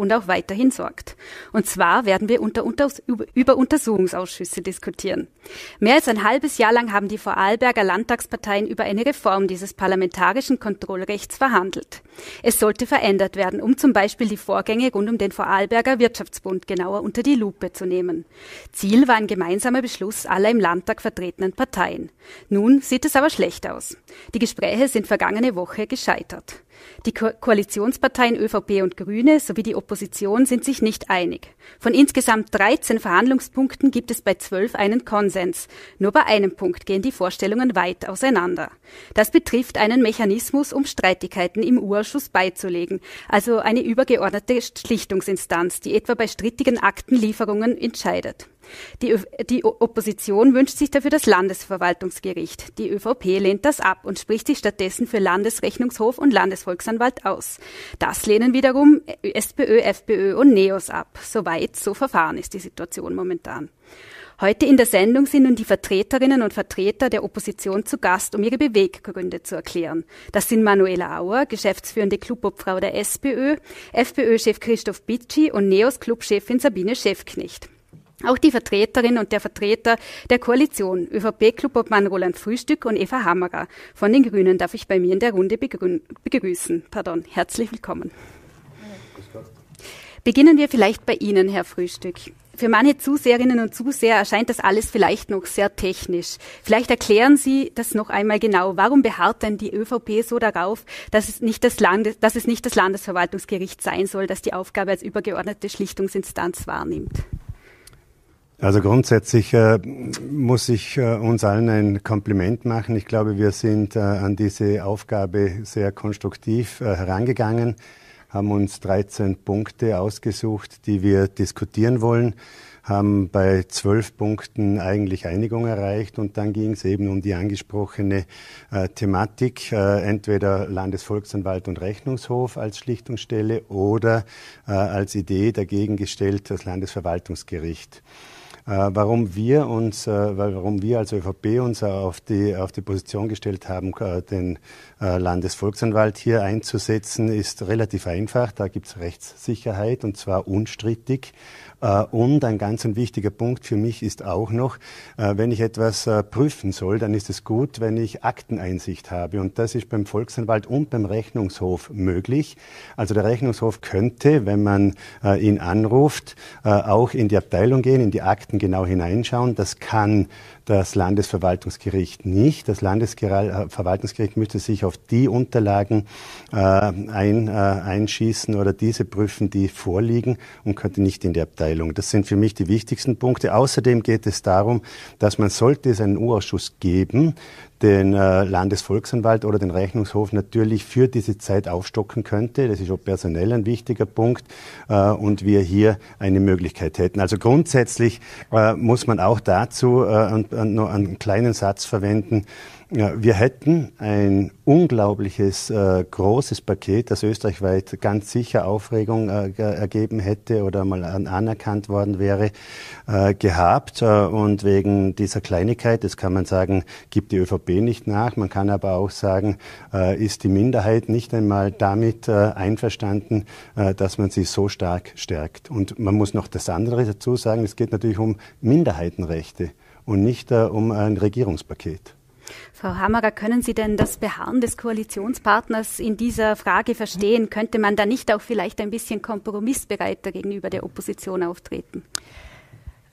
und auch weiterhin sorgt. Und zwar werden wir unter, unter, über Untersuchungsausschüsse diskutieren. Mehr als ein halbes Jahr lang haben die Vorarlberger Landtagsparteien über eine Reform dieses parlamentarischen Kontrollrechts verhandelt. Es sollte verändert werden, um zum Beispiel die Vorgänge rund um den Vorarlberger Wirtschaftsbund genauer unter die Lupe zu nehmen. Ziel war ein gemeinsamer Beschluss aller im Landtag vertretenen Parteien. Nun sieht es aber schlecht aus. Die Gespräche sind vergangene Woche gescheitert. Die Ko Koalitionsparteien ÖVP und Grüne sowie die Opposition sind sich nicht einig. Von insgesamt 13 Verhandlungspunkten gibt es bei zwölf einen Konsens. Nur bei einem Punkt gehen die Vorstellungen weit auseinander. Das betrifft einen Mechanismus, um Streitigkeiten im Urschuss beizulegen, also eine übergeordnete Schlichtungsinstanz, die etwa bei strittigen Aktenlieferungen entscheidet. Die, die, Opposition wünscht sich dafür das Landesverwaltungsgericht. Die ÖVP lehnt das ab und spricht sich stattdessen für Landesrechnungshof und Landesvolksanwalt aus. Das lehnen wiederum SPÖ, FPÖ und NEOS ab. Soweit, so verfahren ist die Situation momentan. Heute in der Sendung sind nun die Vertreterinnen und Vertreter der Opposition zu Gast, um ihre Beweggründe zu erklären. Das sind Manuela Auer, geschäftsführende Clubobfrau der SPÖ, FPÖ-Chef Christoph Bitschi und NEOS-Clubchefin Sabine Schäfknecht. Auch die Vertreterin und der Vertreter der Koalition, ÖVP-Clubobmann Roland Frühstück und Eva Hammerer von den Grünen darf ich bei mir in der Runde begrüßen. Pardon, herzlich willkommen. Beginnen wir vielleicht bei Ihnen, Herr Frühstück. Für manche Zuseherinnen und Zuseher erscheint das alles vielleicht noch sehr technisch. Vielleicht erklären Sie das noch einmal genau. Warum beharrt denn die ÖVP so darauf, dass es nicht das, Landes, dass es nicht das Landesverwaltungsgericht sein soll, das die Aufgabe als übergeordnete Schlichtungsinstanz wahrnimmt? Also grundsätzlich äh, muss ich äh, uns allen ein Kompliment machen. Ich glaube, wir sind äh, an diese Aufgabe sehr konstruktiv äh, herangegangen, haben uns 13 Punkte ausgesucht, die wir diskutieren wollen, haben bei zwölf Punkten eigentlich Einigung erreicht und dann ging es eben um die angesprochene äh, Thematik, äh, entweder Landesvolksanwalt und Rechnungshof als Schlichtungsstelle oder als Idee dagegen gestellt das Landesverwaltungsgericht. Äh, warum wir uns, äh, warum wir als ÖVP uns auf die, auf die Position gestellt haben, äh, den Landesvolksanwalt hier einzusetzen, ist relativ einfach. Da gibt es Rechtssicherheit und zwar unstrittig. Äh, und ein ganz ein wichtiger Punkt für mich ist auch noch, äh, wenn ich etwas äh, prüfen soll, dann ist es gut, wenn ich Akteneinsicht habe. Und das ist beim Volksanwalt und beim Rechnungshof möglich. Also der Rechnungshof könnte, wenn man ihn anruft, auch in die Abteilung gehen, in die Akten genau hineinschauen. Das kann das Landesverwaltungsgericht nicht. Das Landesverwaltungsgericht müsste sich auf die Unterlagen äh, ein, äh, einschießen oder diese prüfen, die vorliegen und könnte nicht in die Abteilung. Das sind für mich die wichtigsten Punkte. Außerdem geht es darum, dass man sollte es einen U-Ausschuss geben, den äh, Landesvolksanwalt oder den Rechnungshof natürlich für diese Zeit aufstocken könnte. Das ist auch personell ein wichtiger Punkt äh, und wir hier eine Möglichkeit hätten. Also grundsätzlich äh, muss man auch dazu äh, noch einen kleinen Satz verwenden. Ja, wir hätten ein unglaubliches äh, großes Paket, das österreichweit ganz sicher Aufregung äh, ergeben hätte oder mal an, anerkannt worden wäre, äh, gehabt. Äh, und wegen dieser Kleinigkeit, das kann man sagen, gibt die ÖVP nicht nach. Man kann aber auch sagen, äh, ist die Minderheit nicht einmal damit äh, einverstanden, dass man sie so stark stärkt. Und man muss noch das andere dazu sagen, es geht natürlich um Minderheitenrechte und nicht um ein Regierungspaket. Frau Hammerer, können Sie denn das Beharren des Koalitionspartners in dieser Frage verstehen? Könnte man da nicht auch vielleicht ein bisschen kompromissbereiter gegenüber der Opposition auftreten?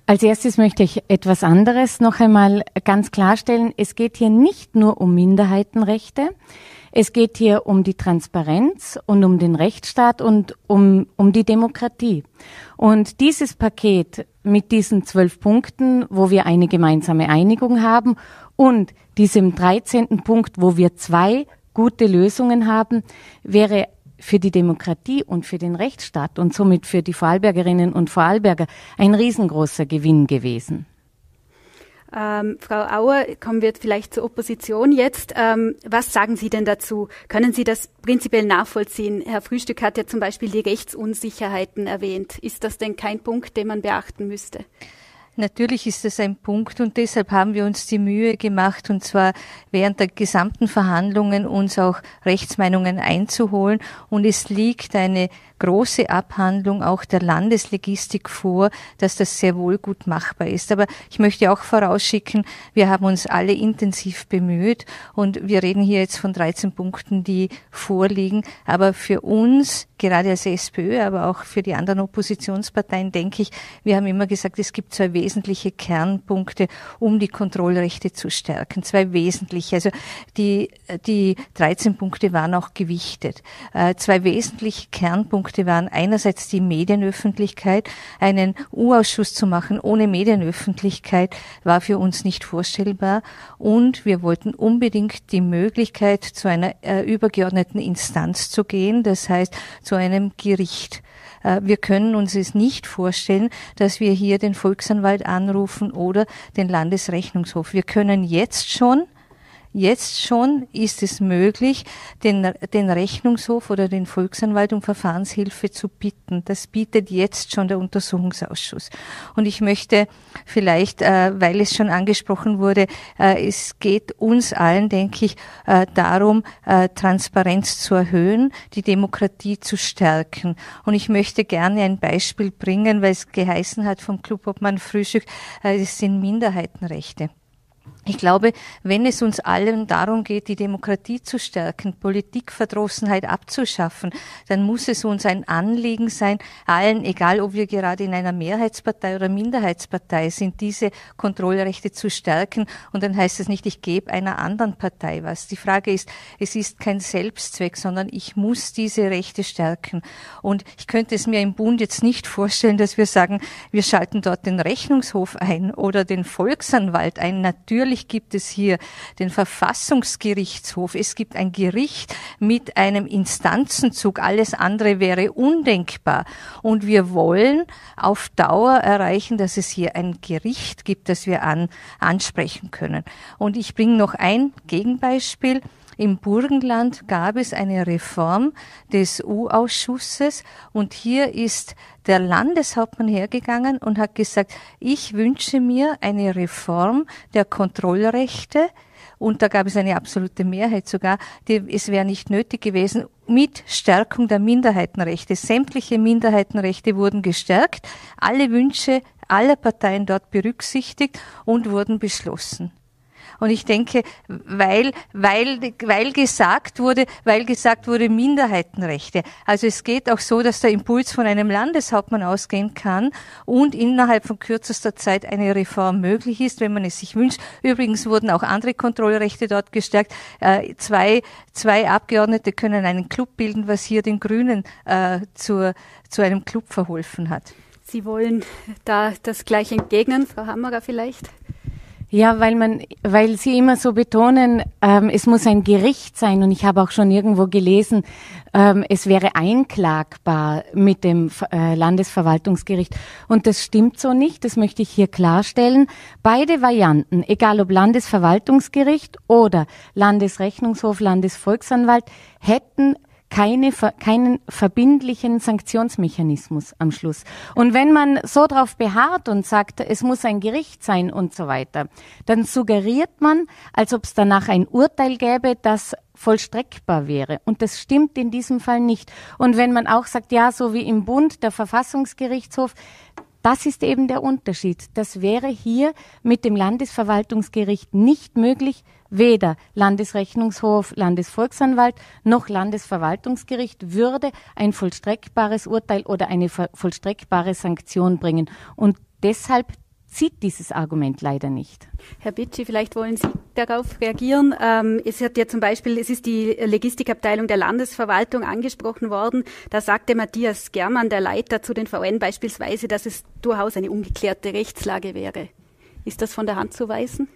Als erstes möchte ich etwas anderes noch einmal ganz klarstellen. Es geht hier nicht nur um Minderheitenrechte. Es geht hier um die Transparenz und um den Rechtsstaat und um, um die Demokratie. Und dieses Paket mit diesen zwölf Punkten, wo wir eine gemeinsame Einigung haben und diesem 13. Punkt, wo wir zwei gute Lösungen haben, wäre für die Demokratie und für den Rechtsstaat und somit für die Vorarlbergerinnen und Vorarlberger ein riesengroßer Gewinn gewesen. Ähm, Frau Auer, kommen wir vielleicht zur Opposition jetzt. Ähm, was sagen Sie denn dazu? Können Sie das prinzipiell nachvollziehen? Herr Frühstück hat ja zum Beispiel die Rechtsunsicherheiten erwähnt. Ist das denn kein Punkt, den man beachten müsste? Natürlich ist das ein Punkt und deshalb haben wir uns die Mühe gemacht und zwar während der gesamten Verhandlungen uns auch Rechtsmeinungen einzuholen und es liegt eine große Abhandlung auch der Landeslogistik vor, dass das sehr wohl gut machbar ist. Aber ich möchte auch vorausschicken, wir haben uns alle intensiv bemüht und wir reden hier jetzt von 13 Punkten, die vorliegen. Aber für uns, gerade als SPÖ, aber auch für die anderen Oppositionsparteien, denke ich, wir haben immer gesagt, es gibt zwei wesentliche Kernpunkte, um die Kontrollrechte zu stärken. Zwei wesentliche. Also die, die 13 Punkte waren auch gewichtet. Äh, zwei wesentliche Kernpunkte Punkte waren einerseits die Medienöffentlichkeit. Einen U-Ausschuss zu machen ohne Medienöffentlichkeit war für uns nicht vorstellbar. Und wir wollten unbedingt die Möglichkeit, zu einer äh, übergeordneten Instanz zu gehen, das heißt zu einem Gericht. Äh, wir können uns es nicht vorstellen, dass wir hier den Volksanwalt anrufen oder den Landesrechnungshof. Wir können jetzt schon Jetzt schon ist es möglich, den, den Rechnungshof oder den Volksanwalt um Verfahrenshilfe zu bitten. Das bietet jetzt schon der Untersuchungsausschuss. Und ich möchte vielleicht, äh, weil es schon angesprochen wurde, äh, es geht uns allen, denke ich, äh, darum, äh, Transparenz zu erhöhen, die Demokratie zu stärken. Und ich möchte gerne ein Beispiel bringen, weil es geheißen hat vom Club Obmann Frühstück, äh, es sind Minderheitenrechte. Ich glaube, wenn es uns allen darum geht, die Demokratie zu stärken, Politikverdrossenheit abzuschaffen, dann muss es uns ein Anliegen sein, allen, egal ob wir gerade in einer Mehrheitspartei oder Minderheitspartei sind, diese Kontrollrechte zu stärken. Und dann heißt es nicht, ich gebe einer anderen Partei was. Die Frage ist, es ist kein Selbstzweck, sondern ich muss diese Rechte stärken. Und ich könnte es mir im Bund jetzt nicht vorstellen, dass wir sagen, wir schalten dort den Rechnungshof ein oder den Volksanwalt ein. Natürlich Natürlich gibt es hier den Verfassungsgerichtshof. Es gibt ein Gericht mit einem Instanzenzug. Alles andere wäre undenkbar. Und wir wollen auf Dauer erreichen, dass es hier ein Gericht gibt, das wir an, ansprechen können. Und ich bringe noch ein Gegenbeispiel. Im Burgenland gab es eine Reform des U-Ausschusses und hier ist der Landeshauptmann hergegangen und hat gesagt, ich wünsche mir eine Reform der Kontrollrechte und da gab es eine absolute Mehrheit sogar, die, es wäre nicht nötig gewesen, mit Stärkung der Minderheitenrechte. Sämtliche Minderheitenrechte wurden gestärkt, alle Wünsche aller Parteien dort berücksichtigt und wurden beschlossen. Und ich denke, weil, weil, weil gesagt wurde, weil gesagt wurde Minderheitenrechte. Also es geht auch so, dass der Impuls von einem Landeshauptmann ausgehen kann und innerhalb von kürzester Zeit eine Reform möglich ist, wenn man es sich wünscht. Übrigens wurden auch andere Kontrollrechte dort gestärkt. Äh, zwei, zwei Abgeordnete können einen Club bilden, was hier den Grünen äh, zur, zu einem Club verholfen hat. Sie wollen da das gleich entgegnen, Frau Hammerer vielleicht? Ja, weil man, weil Sie immer so betonen, ähm, es muss ein Gericht sein und ich habe auch schon irgendwo gelesen, ähm, es wäre einklagbar mit dem äh, Landesverwaltungsgericht und das stimmt so nicht. Das möchte ich hier klarstellen. Beide Varianten, egal ob Landesverwaltungsgericht oder Landesrechnungshof, Landesvolksanwalt, hätten keine, keinen verbindlichen Sanktionsmechanismus am Schluss. Und wenn man so darauf beharrt und sagt, es muss ein Gericht sein und so weiter, dann suggeriert man, als ob es danach ein Urteil gäbe, das vollstreckbar wäre. Und das stimmt in diesem Fall nicht. Und wenn man auch sagt, ja, so wie im Bund, der Verfassungsgerichtshof, das ist eben der Unterschied. Das wäre hier mit dem Landesverwaltungsgericht nicht möglich, weder Landesrechnungshof, Landesvolksanwalt noch Landesverwaltungsgericht würde ein vollstreckbares Urteil oder eine vollstreckbare Sanktion bringen. Und deshalb zieht dieses Argument leider nicht. Herr Bitschi, vielleicht wollen Sie darauf reagieren. Ähm, es hat ja zum Beispiel, es ist die Logistikabteilung der Landesverwaltung angesprochen worden. Da sagte Matthias Germann, der Leiter zu den VN beispielsweise, dass es durchaus eine ungeklärte Rechtslage wäre. Ist das von der Hand zu weisen?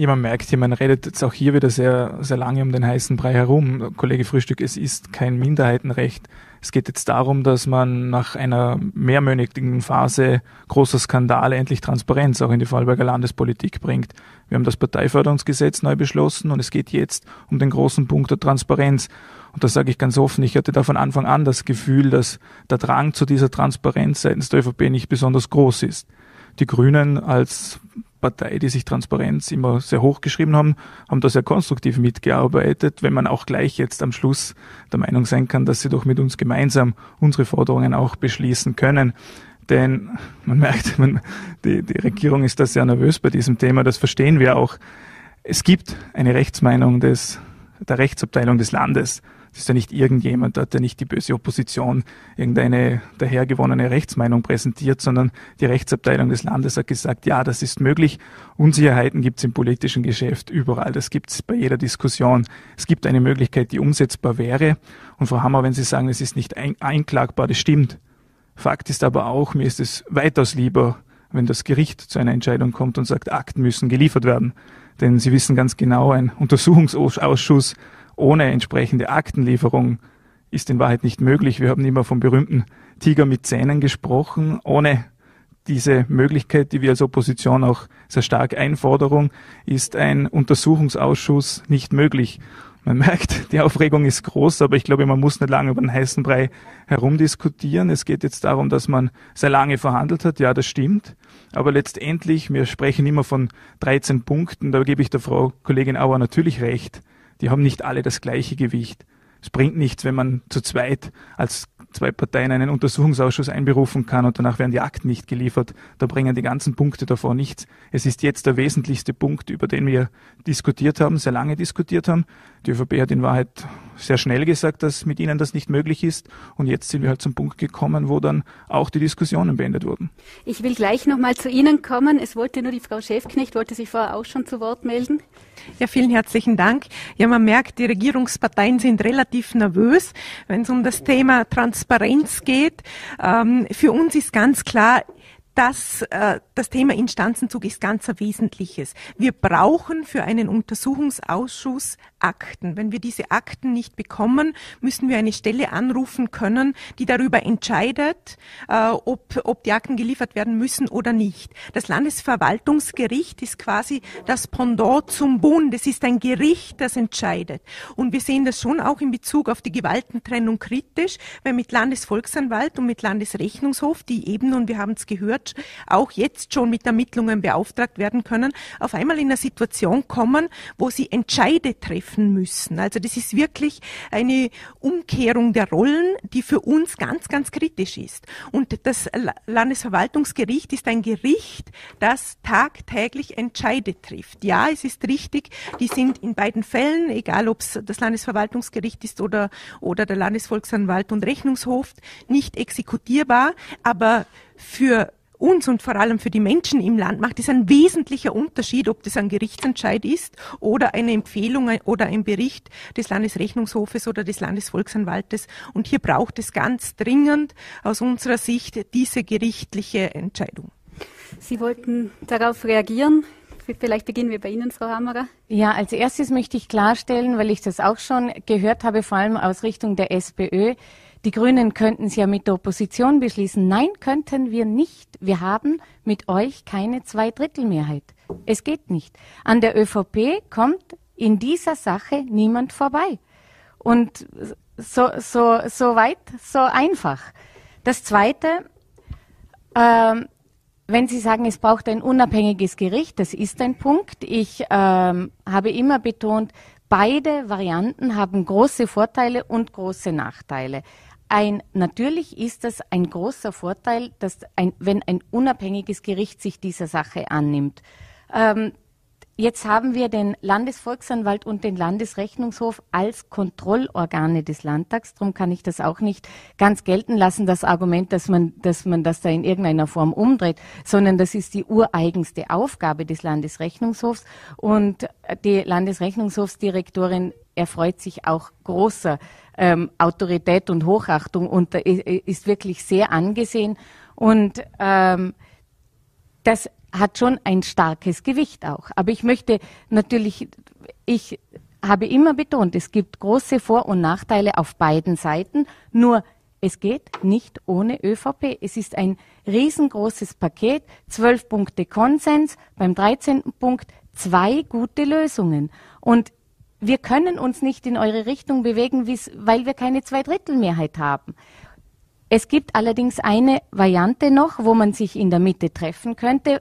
Ja, man merkt hier, man redet jetzt auch hier wieder sehr, sehr lange um den heißen Brei herum. Kollege Frühstück, es ist kein Minderheitenrecht. Es geht jetzt darum, dass man nach einer mehrmonatigen Phase großer Skandale endlich Transparenz auch in die Vorarlberger Landespolitik bringt. Wir haben das Parteiförderungsgesetz neu beschlossen und es geht jetzt um den großen Punkt der Transparenz. Und das sage ich ganz offen, ich hatte da von Anfang an das Gefühl, dass der Drang zu dieser Transparenz seitens der ÖVP nicht besonders groß ist. die Grünen als Partei, die sich Transparenz immer sehr hoch geschrieben haben, haben da sehr konstruktiv mitgearbeitet, wenn man auch gleich jetzt am Schluss der Meinung sein kann, dass sie doch mit uns gemeinsam unsere Forderungen auch beschließen können. Denn man merkt, man, die, die Regierung ist da sehr nervös bei diesem Thema, das verstehen wir auch. Es gibt eine Rechtsmeinung des, der Rechtsabteilung des Landes das ist ja nicht irgendjemand, da hat ja nicht die böse Opposition irgendeine dahergewonnene Rechtsmeinung präsentiert, sondern die Rechtsabteilung des Landes hat gesagt, ja, das ist möglich. Unsicherheiten gibt es im politischen Geschäft überall. Das gibt es bei jeder Diskussion. Es gibt eine Möglichkeit, die umsetzbar wäre. Und Frau Hammer, wenn Sie sagen, es ist nicht ein einklagbar, das stimmt. Fakt ist aber auch, mir ist es weitaus lieber, wenn das Gericht zu einer Entscheidung kommt und sagt, Akten müssen geliefert werden. Denn Sie wissen ganz genau, ein Untersuchungsausschuss ohne entsprechende Aktenlieferung ist in Wahrheit nicht möglich. Wir haben immer vom berühmten Tiger mit Zähnen gesprochen. Ohne diese Möglichkeit, die wir als Opposition auch sehr stark einforderung, ist ein Untersuchungsausschuss nicht möglich. Man merkt, die Aufregung ist groß, aber ich glaube, man muss nicht lange über den heißen Brei herumdiskutieren. Es geht jetzt darum, dass man sehr lange verhandelt hat. Ja, das stimmt. Aber letztendlich, wir sprechen immer von 13 Punkten. Da gebe ich der Frau Kollegin Auer natürlich recht die haben nicht alle das gleiche Gewicht. Es bringt nichts, wenn man zu zweit als zwei Parteien einen Untersuchungsausschuss einberufen kann und danach werden die Akten nicht geliefert. Da bringen die ganzen Punkte davor nichts. Es ist jetzt der wesentlichste Punkt, über den wir diskutiert haben, sehr lange diskutiert haben. Die ÖVP hat in Wahrheit sehr schnell gesagt, dass mit ihnen das nicht möglich ist. Und jetzt sind wir halt zum Punkt gekommen, wo dann auch die Diskussionen beendet wurden. Ich will gleich nochmal zu Ihnen kommen. Es wollte nur die Frau Schäfknecht, wollte sich vorher auch schon zu Wort melden. Ja, vielen herzlichen Dank. Ja, man merkt, die Regierungsparteien sind relativ nervös, wenn es um das Thema Transparenz geht. Ähm, für uns ist ganz klar, dass äh, das Thema Instanzenzug ist ganz ein wesentliches. Wir brauchen für einen Untersuchungsausschuss Akten. Wenn wir diese Akten nicht bekommen, müssen wir eine Stelle anrufen können, die darüber entscheidet, äh, ob, ob die Akten geliefert werden müssen oder nicht. Das Landesverwaltungsgericht ist quasi das Pendant zum Bund. Es ist ein Gericht, das entscheidet. Und wir sehen das schon auch in Bezug auf die Gewaltentrennung kritisch, weil mit Landesvolksanwalt und mit Landesrechnungshof, die eben, und wir haben es gehört, auch jetzt schon mit Ermittlungen beauftragt werden können, auf einmal in eine Situation kommen, wo sie Entscheide treffen müssen. Also das ist wirklich eine Umkehrung der Rollen, die für uns ganz, ganz kritisch ist. Und das Landesverwaltungsgericht ist ein Gericht, das tagtäglich Entscheide trifft. Ja, es ist richtig, die sind in beiden Fällen, egal ob es das Landesverwaltungsgericht ist oder, oder der Landesvolksanwalt und Rechnungshof, nicht exekutierbar, aber für uns und vor allem für die Menschen im Land macht es ein wesentlicher Unterschied, ob das ein Gerichtsentscheid ist oder eine Empfehlung oder ein Bericht des Landesrechnungshofes oder des Landesvolksanwaltes. Und hier braucht es ganz dringend aus unserer Sicht diese gerichtliche Entscheidung. Sie wollten darauf reagieren. Vielleicht beginnen wir bei Ihnen, Frau Hammerer. Ja, als erstes möchte ich klarstellen, weil ich das auch schon gehört habe, vor allem aus Richtung der SPÖ, die Grünen könnten es ja mit der Opposition beschließen. Nein, könnten wir nicht. Wir haben mit euch keine Zweidrittelmehrheit. Es geht nicht. An der ÖVP kommt in dieser Sache niemand vorbei. Und so, so, so weit, so einfach. Das Zweite, ähm, wenn Sie sagen, es braucht ein unabhängiges Gericht, das ist ein Punkt. Ich ähm, habe immer betont, beide Varianten haben große Vorteile und große Nachteile. Ein, natürlich ist das ein großer Vorteil, dass ein, wenn ein unabhängiges Gericht sich dieser Sache annimmt. Ähm, jetzt haben wir den Landesvolksanwalt und den Landesrechnungshof als Kontrollorgane des Landtags. Darum kann ich das auch nicht ganz gelten lassen, das Argument, dass man, dass man das da in irgendeiner Form umdreht, sondern das ist die ureigenste Aufgabe des Landesrechnungshofs. Und die Landesrechnungshofsdirektorin erfreut sich auch großer ähm, Autorität und Hochachtung und ist wirklich sehr angesehen. Und ähm, das hat schon ein starkes Gewicht auch. Aber ich möchte natürlich, ich habe immer betont, es gibt große Vor- und Nachteile auf beiden Seiten. Nur es geht nicht ohne ÖVP. Es ist ein riesengroßes Paket, zwölf Punkte Konsens, beim 13. Punkt zwei gute Lösungen. Und wir können uns nicht in eure Richtung bewegen, weil wir keine Zweidrittelmehrheit haben. Es gibt allerdings eine Variante noch, wo man sich in der Mitte treffen könnte.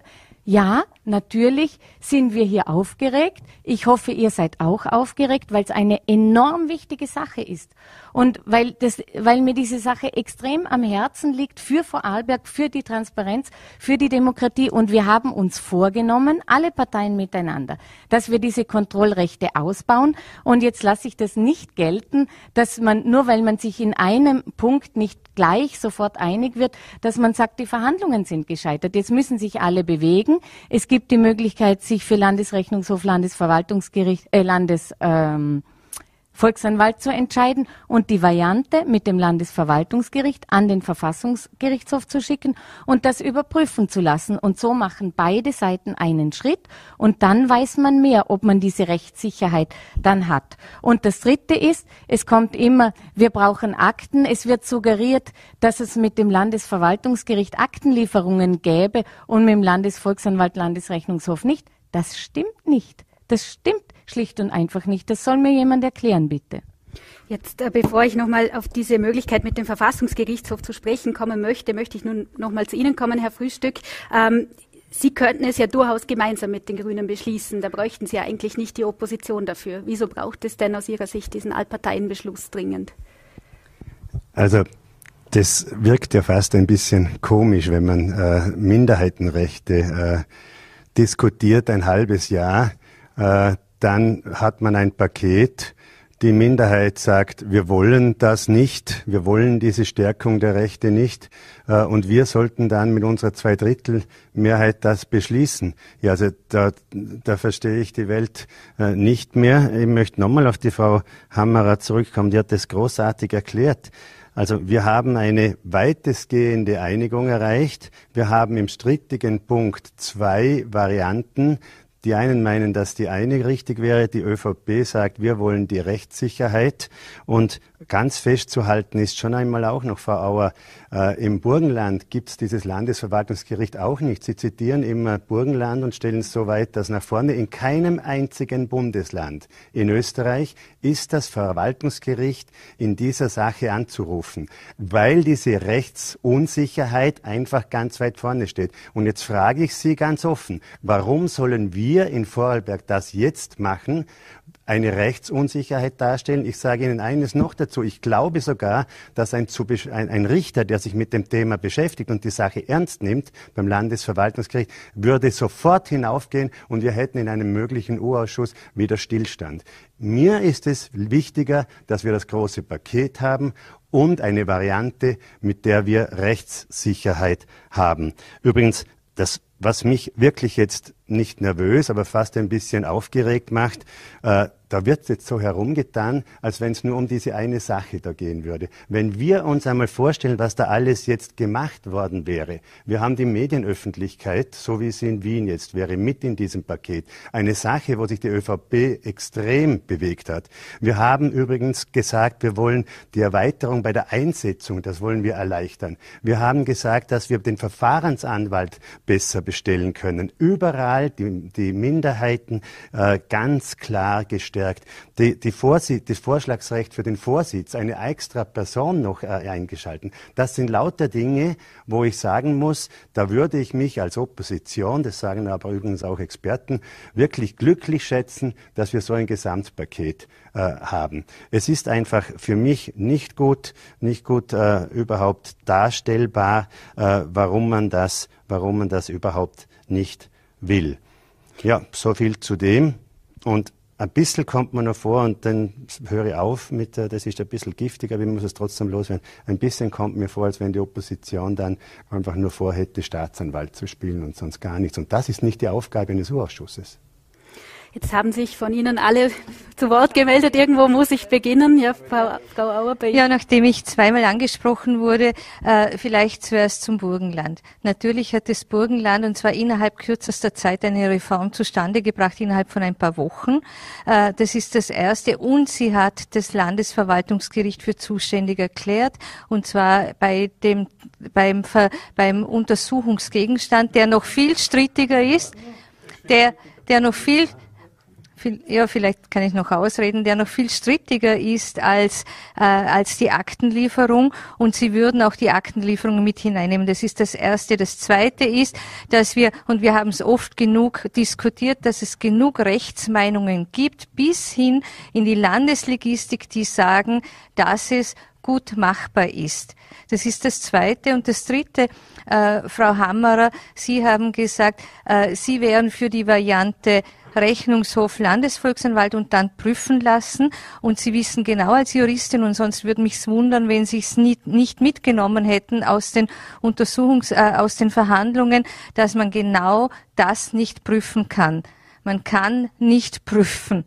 Ja, natürlich sind wir hier aufgeregt. Ich hoffe, ihr seid auch aufgeregt, weil es eine enorm wichtige Sache ist. Und weil, das, weil mir diese Sache extrem am Herzen liegt für Vorarlberg, für die Transparenz, für die Demokratie. Und wir haben uns vorgenommen, alle Parteien miteinander, dass wir diese Kontrollrechte ausbauen. Und jetzt lasse ich das nicht gelten, dass man, nur weil man sich in einem Punkt nicht gleich sofort einig wird, dass man sagt, die Verhandlungen sind gescheitert. Jetzt müssen sich alle bewegen. Es gibt die Möglichkeit, sich für Landesrechnungshof, Landesverwaltungsgericht, äh, Landes, ähm, Volksanwalt zu entscheiden und die Variante mit dem Landesverwaltungsgericht an den Verfassungsgerichtshof zu schicken und das überprüfen zu lassen. Und so machen beide Seiten einen Schritt und dann weiß man mehr, ob man diese Rechtssicherheit dann hat. Und das Dritte ist, es kommt immer, wir brauchen Akten. Es wird suggeriert, dass es mit dem Landesverwaltungsgericht Aktenlieferungen gäbe und mit dem Landesvolksanwalt, Landesrechnungshof nicht. Das stimmt nicht. Das stimmt schlicht und einfach nicht. Das soll mir jemand erklären, bitte. Jetzt, äh, bevor ich nochmal auf diese Möglichkeit mit dem Verfassungsgerichtshof zu sprechen kommen möchte, möchte ich nun nochmal zu Ihnen kommen, Herr Frühstück. Ähm, Sie könnten es ja durchaus gemeinsam mit den Grünen beschließen. Da bräuchten Sie ja eigentlich nicht die Opposition dafür. Wieso braucht es denn aus Ihrer Sicht diesen Allparteienbeschluss dringend? Also das wirkt ja fast ein bisschen komisch, wenn man äh, Minderheitenrechte äh, diskutiert ein halbes Jahr. Äh, dann hat man ein Paket. Die Minderheit sagt, wir wollen das nicht, wir wollen diese Stärkung der Rechte nicht äh, und wir sollten dann mit unserer Zweidrittelmehrheit das beschließen. Ja, also da, da verstehe ich die Welt äh, nicht mehr. Ich möchte nochmal auf die Frau Hammerer zurückkommen, die hat das großartig erklärt. Also wir haben eine weitestgehende Einigung erreicht. Wir haben im strittigen Punkt zwei Varianten. Die einen meinen, dass die eine richtig wäre. Die ÖVP sagt, wir wollen die Rechtssicherheit. Und ganz festzuhalten ist schon einmal auch noch, Frau Auer, äh, im Burgenland gibt es dieses Landesverwaltungsgericht auch nicht. Sie zitieren immer Burgenland und stellen es so weit, dass nach vorne in keinem einzigen Bundesland in Österreich ist das Verwaltungsgericht in dieser Sache anzurufen, weil diese Rechtsunsicherheit einfach ganz weit vorne steht. Und jetzt frage ich Sie ganz offen, warum sollen wir in Vorarlberg das jetzt machen, eine Rechtsunsicherheit darstellen. Ich sage Ihnen eines noch dazu. Ich glaube sogar, dass ein, ein, Richter, der sich mit dem Thema beschäftigt und die Sache ernst nimmt beim Landesverwaltungsgericht, würde sofort hinaufgehen und wir hätten in einem möglichen U-Ausschuss wieder Stillstand. Mir ist es wichtiger, dass wir das große Paket haben und eine Variante, mit der wir Rechtssicherheit haben. Übrigens, das was mich wirklich jetzt nicht nervös, aber fast ein bisschen aufgeregt macht, äh, da wird jetzt so herumgetan, als wenn es nur um diese eine Sache da gehen würde. Wenn wir uns einmal vorstellen, was da alles jetzt gemacht worden wäre. Wir haben die Medienöffentlichkeit, so wie sie in Wien jetzt wäre, mit in diesem Paket. Eine Sache, wo sich die ÖVP extrem bewegt hat. Wir haben übrigens gesagt, wir wollen die Erweiterung bei der Einsetzung, das wollen wir erleichtern. Wir haben gesagt, dass wir den Verfahrensanwalt besser bestellen können. Überall die, die Minderheiten äh, ganz klar gestärkt. Die, die das Vorschlagsrecht für den Vorsitz, eine extra Person noch äh, eingeschalten. Das sind lauter Dinge, wo ich sagen muss, da würde ich mich als Opposition, das sagen aber übrigens auch Experten, wirklich glücklich schätzen, dass wir so ein Gesamtpaket äh, haben. Es ist einfach für mich nicht gut, nicht gut äh, überhaupt darstellbar, äh, warum man das warum man das überhaupt nicht will. Ja, so viel zu dem. Und ein bisschen kommt man noch vor und dann höre ich auf mit, das ist ein bisschen giftig, aber ich muss es trotzdem loswerden. Ein bisschen kommt mir vor, als wenn die Opposition dann einfach nur vorhätte, Staatsanwalt zu spielen und sonst gar nichts. Und das ist nicht die Aufgabe eines Urausschusses. Jetzt haben sich von Ihnen alle zu Wort gemeldet. Irgendwo muss ich beginnen. Ja, Frau, Frau Auer, bei Ja, nachdem ich zweimal angesprochen wurde, äh, vielleicht zuerst zum Burgenland. Natürlich hat das Burgenland und zwar innerhalb kürzester Zeit eine Reform zustande gebracht, innerhalb von ein paar Wochen. Äh, das ist das Erste. Und sie hat das Landesverwaltungsgericht für zuständig erklärt. Und zwar bei dem, beim, beim Untersuchungsgegenstand, der noch viel strittiger ist, der, der noch viel viel, ja, vielleicht kann ich noch ausreden, der noch viel strittiger ist als, äh, als die Aktenlieferung und sie würden auch die Aktenlieferung mit hineinnehmen. Das ist das Erste. Das Zweite ist, dass wir, und wir haben es oft genug diskutiert, dass es genug Rechtsmeinungen gibt, bis hin in die Landeslegistik, die sagen, dass es gut machbar ist. Das ist das Zweite. Und das Dritte, äh, Frau Hammerer, Sie haben gesagt, äh, Sie wären für die Variante Rechnungshof, Landesvolksanwalt und dann prüfen lassen. Und Sie wissen genau als Juristin, und sonst würde mich wundern, wenn Sie es nicht, nicht mitgenommen hätten aus den Untersuchungs-, äh, aus den Verhandlungen, dass man genau das nicht prüfen kann. Man kann nicht prüfen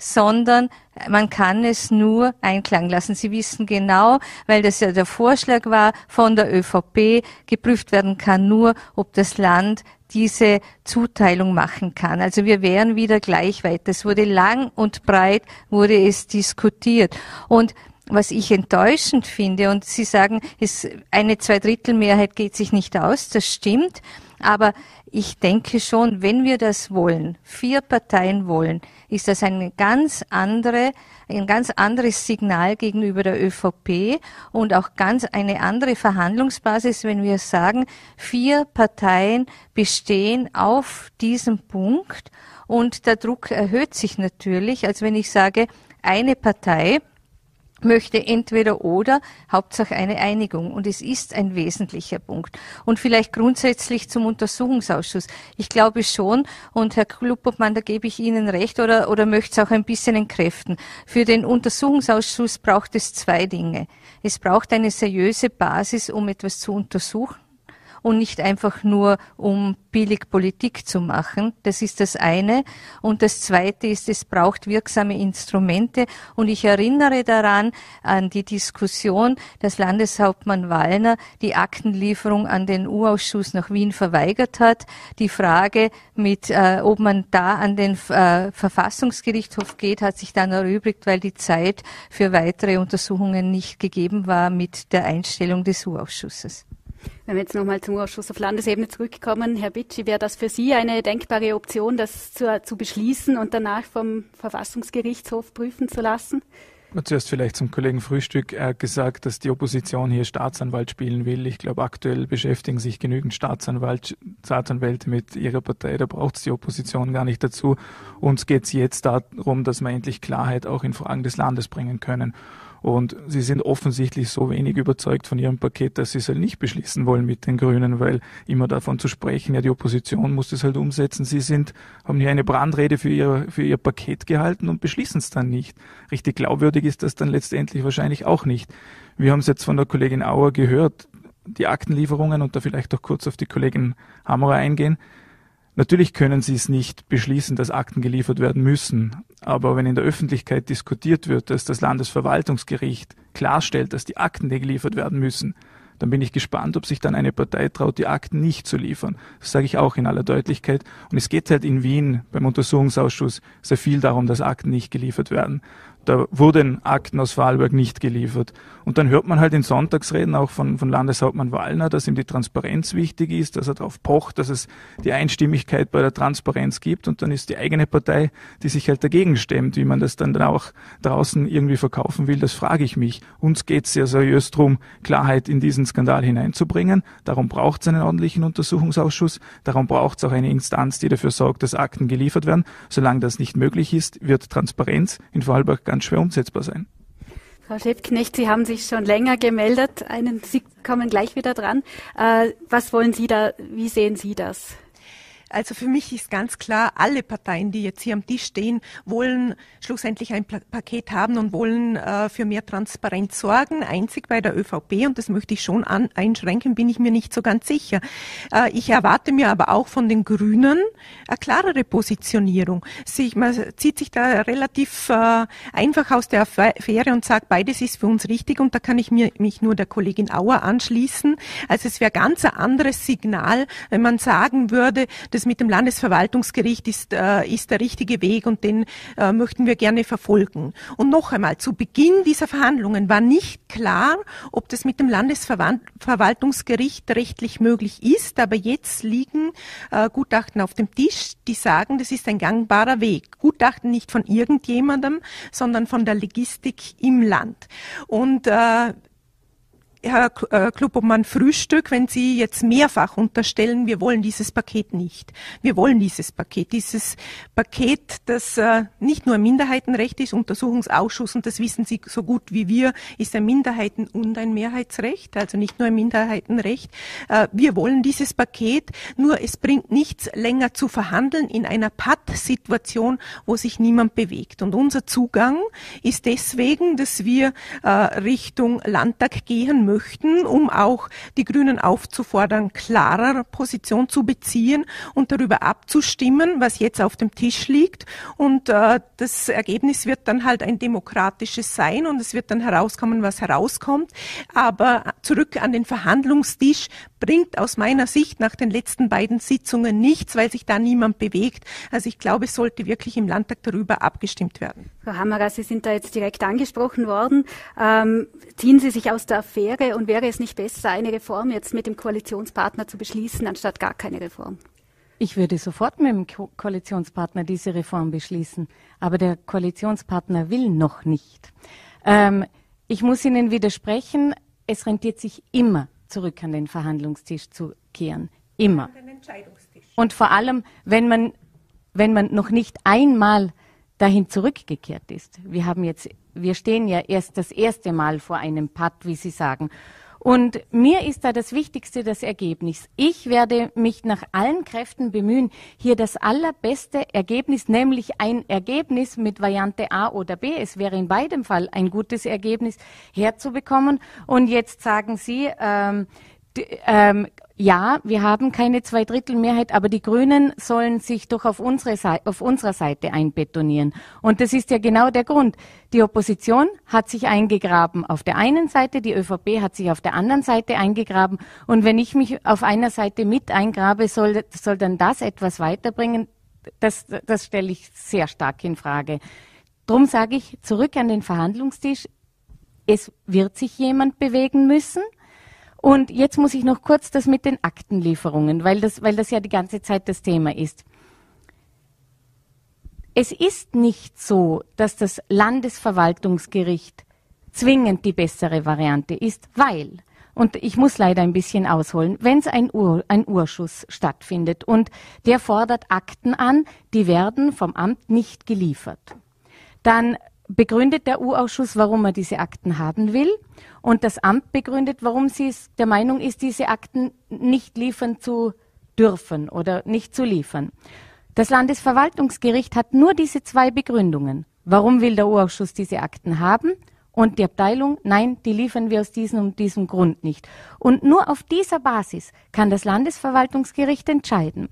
sondern man kann es nur einklagen lassen. Sie wissen genau, weil das ja der Vorschlag war von der ÖVP, geprüft werden kann nur, ob das Land diese Zuteilung machen kann. Also wir wären wieder gleich weit. Es wurde lang und breit, wurde es diskutiert. Und was ich enttäuschend finde, und Sie sagen, es, eine Zweidrittelmehrheit geht sich nicht aus, das stimmt, aber ich denke schon, wenn wir das wollen, vier Parteien wollen, ist das eine ganz andere, ein ganz anderes Signal gegenüber der ÖVP und auch ganz eine andere Verhandlungsbasis, wenn wir sagen, vier Parteien bestehen auf diesem Punkt. Und der Druck erhöht sich natürlich, als wenn ich sage, eine Partei möchte entweder oder, Hauptsache eine Einigung. Und es ist ein wesentlicher Punkt. Und vielleicht grundsätzlich zum Untersuchungsausschuss. Ich glaube schon, und Herr Kluppermann, da gebe ich Ihnen recht, oder, oder möchte es auch ein bisschen entkräften. Für den Untersuchungsausschuss braucht es zwei Dinge. Es braucht eine seriöse Basis, um etwas zu untersuchen und nicht einfach nur, um billig Politik zu machen. Das ist das eine. Und das zweite ist, es braucht wirksame Instrumente. Und ich erinnere daran an die Diskussion, dass Landeshauptmann Wallner die Aktenlieferung an den U-Ausschuss nach Wien verweigert hat. Die Frage mit, äh, ob man da an den äh, Verfassungsgerichtshof geht, hat sich dann erübrigt, weil die Zeit für weitere Untersuchungen nicht gegeben war mit der Einstellung des U-Ausschusses. Wenn wir jetzt nochmal zum Ausschuss auf Landesebene zurückkommen, Herr Bitschi, wäre das für Sie eine denkbare Option, das zu, zu beschließen und danach vom Verfassungsgerichtshof prüfen zu lassen? Zuerst vielleicht zum Kollegen Frühstück. Er gesagt, dass die Opposition hier Staatsanwalt spielen will. Ich glaube, aktuell beschäftigen sich genügend Staatsanwalt, Staatsanwälte mit ihrer Partei. Da braucht es die Opposition gar nicht dazu. Uns geht es jetzt darum, dass wir endlich Klarheit auch in Fragen des Landes bringen können. Und sie sind offensichtlich so wenig überzeugt von ihrem Paket, dass sie es halt nicht beschließen wollen mit den Grünen, weil immer davon zu sprechen, ja, die Opposition muss das halt umsetzen. Sie sind, haben hier eine Brandrede für ihr, für ihr Paket gehalten und beschließen es dann nicht. Richtig glaubwürdig ist das dann letztendlich wahrscheinlich auch nicht. Wir haben es jetzt von der Kollegin Auer gehört, die Aktenlieferungen und da vielleicht auch kurz auf die Kollegin Hammerer eingehen. Natürlich können Sie es nicht beschließen, dass Akten geliefert werden müssen. Aber wenn in der Öffentlichkeit diskutiert wird, dass das Landesverwaltungsgericht klarstellt, dass die Akten geliefert werden müssen, dann bin ich gespannt, ob sich dann eine Partei traut, die Akten nicht zu liefern. Das sage ich auch in aller Deutlichkeit. Und es geht halt in Wien beim Untersuchungsausschuss sehr viel darum, dass Akten nicht geliefert werden. Da wurden Akten aus Vorarlberg nicht geliefert. Und dann hört man halt in Sonntagsreden auch von, von Landeshauptmann Wallner, dass ihm die Transparenz wichtig ist, dass er darauf pocht, dass es die Einstimmigkeit bei der Transparenz gibt. Und dann ist die eigene Partei, die sich halt dagegen stemmt, wie man das dann auch draußen irgendwie verkaufen will, das frage ich mich. Uns geht es sehr seriös darum, Klarheit in diesen Skandal hineinzubringen. Darum braucht es einen ordentlichen Untersuchungsausschuss. Darum braucht es auch eine Instanz, die dafür sorgt, dass Akten geliefert werden. Solange das nicht möglich ist, wird Transparenz in Vorarlberg ganz schwer umsetzbar sein. Frau Schäfknecht, Sie haben sich schon länger gemeldet. Einen, Sie kommen gleich wieder dran. Äh, was wollen Sie da, wie sehen Sie das? Also für mich ist ganz klar, alle Parteien, die jetzt hier am Tisch stehen, wollen schlussendlich ein Paket haben und wollen äh, für mehr Transparenz sorgen. Einzig bei der ÖVP, und das möchte ich schon an, einschränken, bin ich mir nicht so ganz sicher. Äh, ich erwarte mir aber auch von den Grünen eine klarere Positionierung. Sie, man zieht sich da relativ äh, einfach aus der Affäre und sagt, beides ist für uns richtig und da kann ich mir, mich nur der Kollegin Auer anschließen. Also es wäre ganz ein anderes Signal, wenn man sagen würde, das das mit dem Landesverwaltungsgericht ist, äh, ist der richtige Weg und den äh, möchten wir gerne verfolgen. Und noch einmal, zu Beginn dieser Verhandlungen war nicht klar, ob das mit dem Landesverwaltungsgericht rechtlich möglich ist, aber jetzt liegen äh, Gutachten auf dem Tisch, die sagen, das ist ein gangbarer Weg. Gutachten nicht von irgendjemandem, sondern von der Logistik im Land. Und äh, Herr äh, Klubobmann, Frühstück, wenn Sie jetzt mehrfach unterstellen, wir wollen dieses Paket nicht. Wir wollen dieses Paket. Dieses Paket, das äh, nicht nur ein Minderheitenrecht ist, Untersuchungsausschuss, und das wissen Sie so gut wie wir, ist ein Minderheiten- und ein Mehrheitsrecht, also nicht nur ein Minderheitenrecht. Äh, wir wollen dieses Paket, nur es bringt nichts länger zu verhandeln in einer Patt-Situation, wo sich niemand bewegt. Und unser Zugang ist deswegen, dass wir Richtung Landtag gehen möchten, um auch die Grünen aufzufordern, klarer Position zu beziehen und darüber abzustimmen, was jetzt auf dem Tisch liegt. Und äh, das Ergebnis wird dann halt ein demokratisches sein und es wird dann herauskommen, was herauskommt. Aber zurück an den Verhandlungstisch bringt aus meiner Sicht nach den letzten beiden Sitzungen nichts, weil sich da niemand bewegt. Also ich glaube, es sollte wirklich im Landtag darüber abgestimmt werden. Frau Hammerer, Sie sind da jetzt direkt angesprochen worden. Ähm, ziehen Sie sich aus der Affäre wäre und wäre es nicht besser, eine Reform jetzt mit dem Koalitionspartner zu beschließen, anstatt gar keine Reform? Ich würde sofort mit dem Ko Koalitionspartner diese Reform beschließen, aber der Koalitionspartner will noch nicht. Ähm, ich muss Ihnen widersprechen, es rentiert sich immer, zurück an den Verhandlungstisch zu kehren. Immer. Und vor allem, wenn man, wenn man noch nicht einmal dahin zurückgekehrt ist. Wir haben jetzt, wir stehen ja erst das erste Mal vor einem Pad, wie Sie sagen. Und mir ist da das Wichtigste das Ergebnis. Ich werde mich nach allen Kräften bemühen, hier das allerbeste Ergebnis, nämlich ein Ergebnis mit Variante A oder B, es wäre in beidem Fall ein gutes Ergebnis, herzubekommen. Und jetzt sagen Sie, ähm, ähm, ja, wir haben keine Zweidrittelmehrheit, aber die Grünen sollen sich doch auf, unsere Seite, auf unserer Seite einbetonieren. Und das ist ja genau der Grund. Die Opposition hat sich eingegraben auf der einen Seite, die ÖVP hat sich auf der anderen Seite eingegraben. Und wenn ich mich auf einer Seite mit eingrabe, soll, soll dann das etwas weiterbringen? Das, das stelle ich sehr stark in Frage. Drum sage ich zurück an den Verhandlungstisch. Es wird sich jemand bewegen müssen. Und jetzt muss ich noch kurz das mit den Aktenlieferungen, weil das, weil das ja die ganze Zeit das Thema ist. Es ist nicht so, dass das Landesverwaltungsgericht zwingend die bessere Variante ist, weil, und ich muss leider ein bisschen ausholen, wenn es ein, Ur, ein Urschuss stattfindet und der fordert Akten an, die werden vom Amt nicht geliefert, dann begründet der U-Ausschuss, warum er diese Akten haben will. Und das Amt begründet, warum sie der Meinung ist, diese Akten nicht liefern zu dürfen oder nicht zu liefern. Das Landesverwaltungsgericht hat nur diese zwei Begründungen. Warum will der U-Ausschuss diese Akten haben? Und die Abteilung, nein, die liefern wir aus diesem und diesem Grund nicht. Und nur auf dieser Basis kann das Landesverwaltungsgericht entscheiden.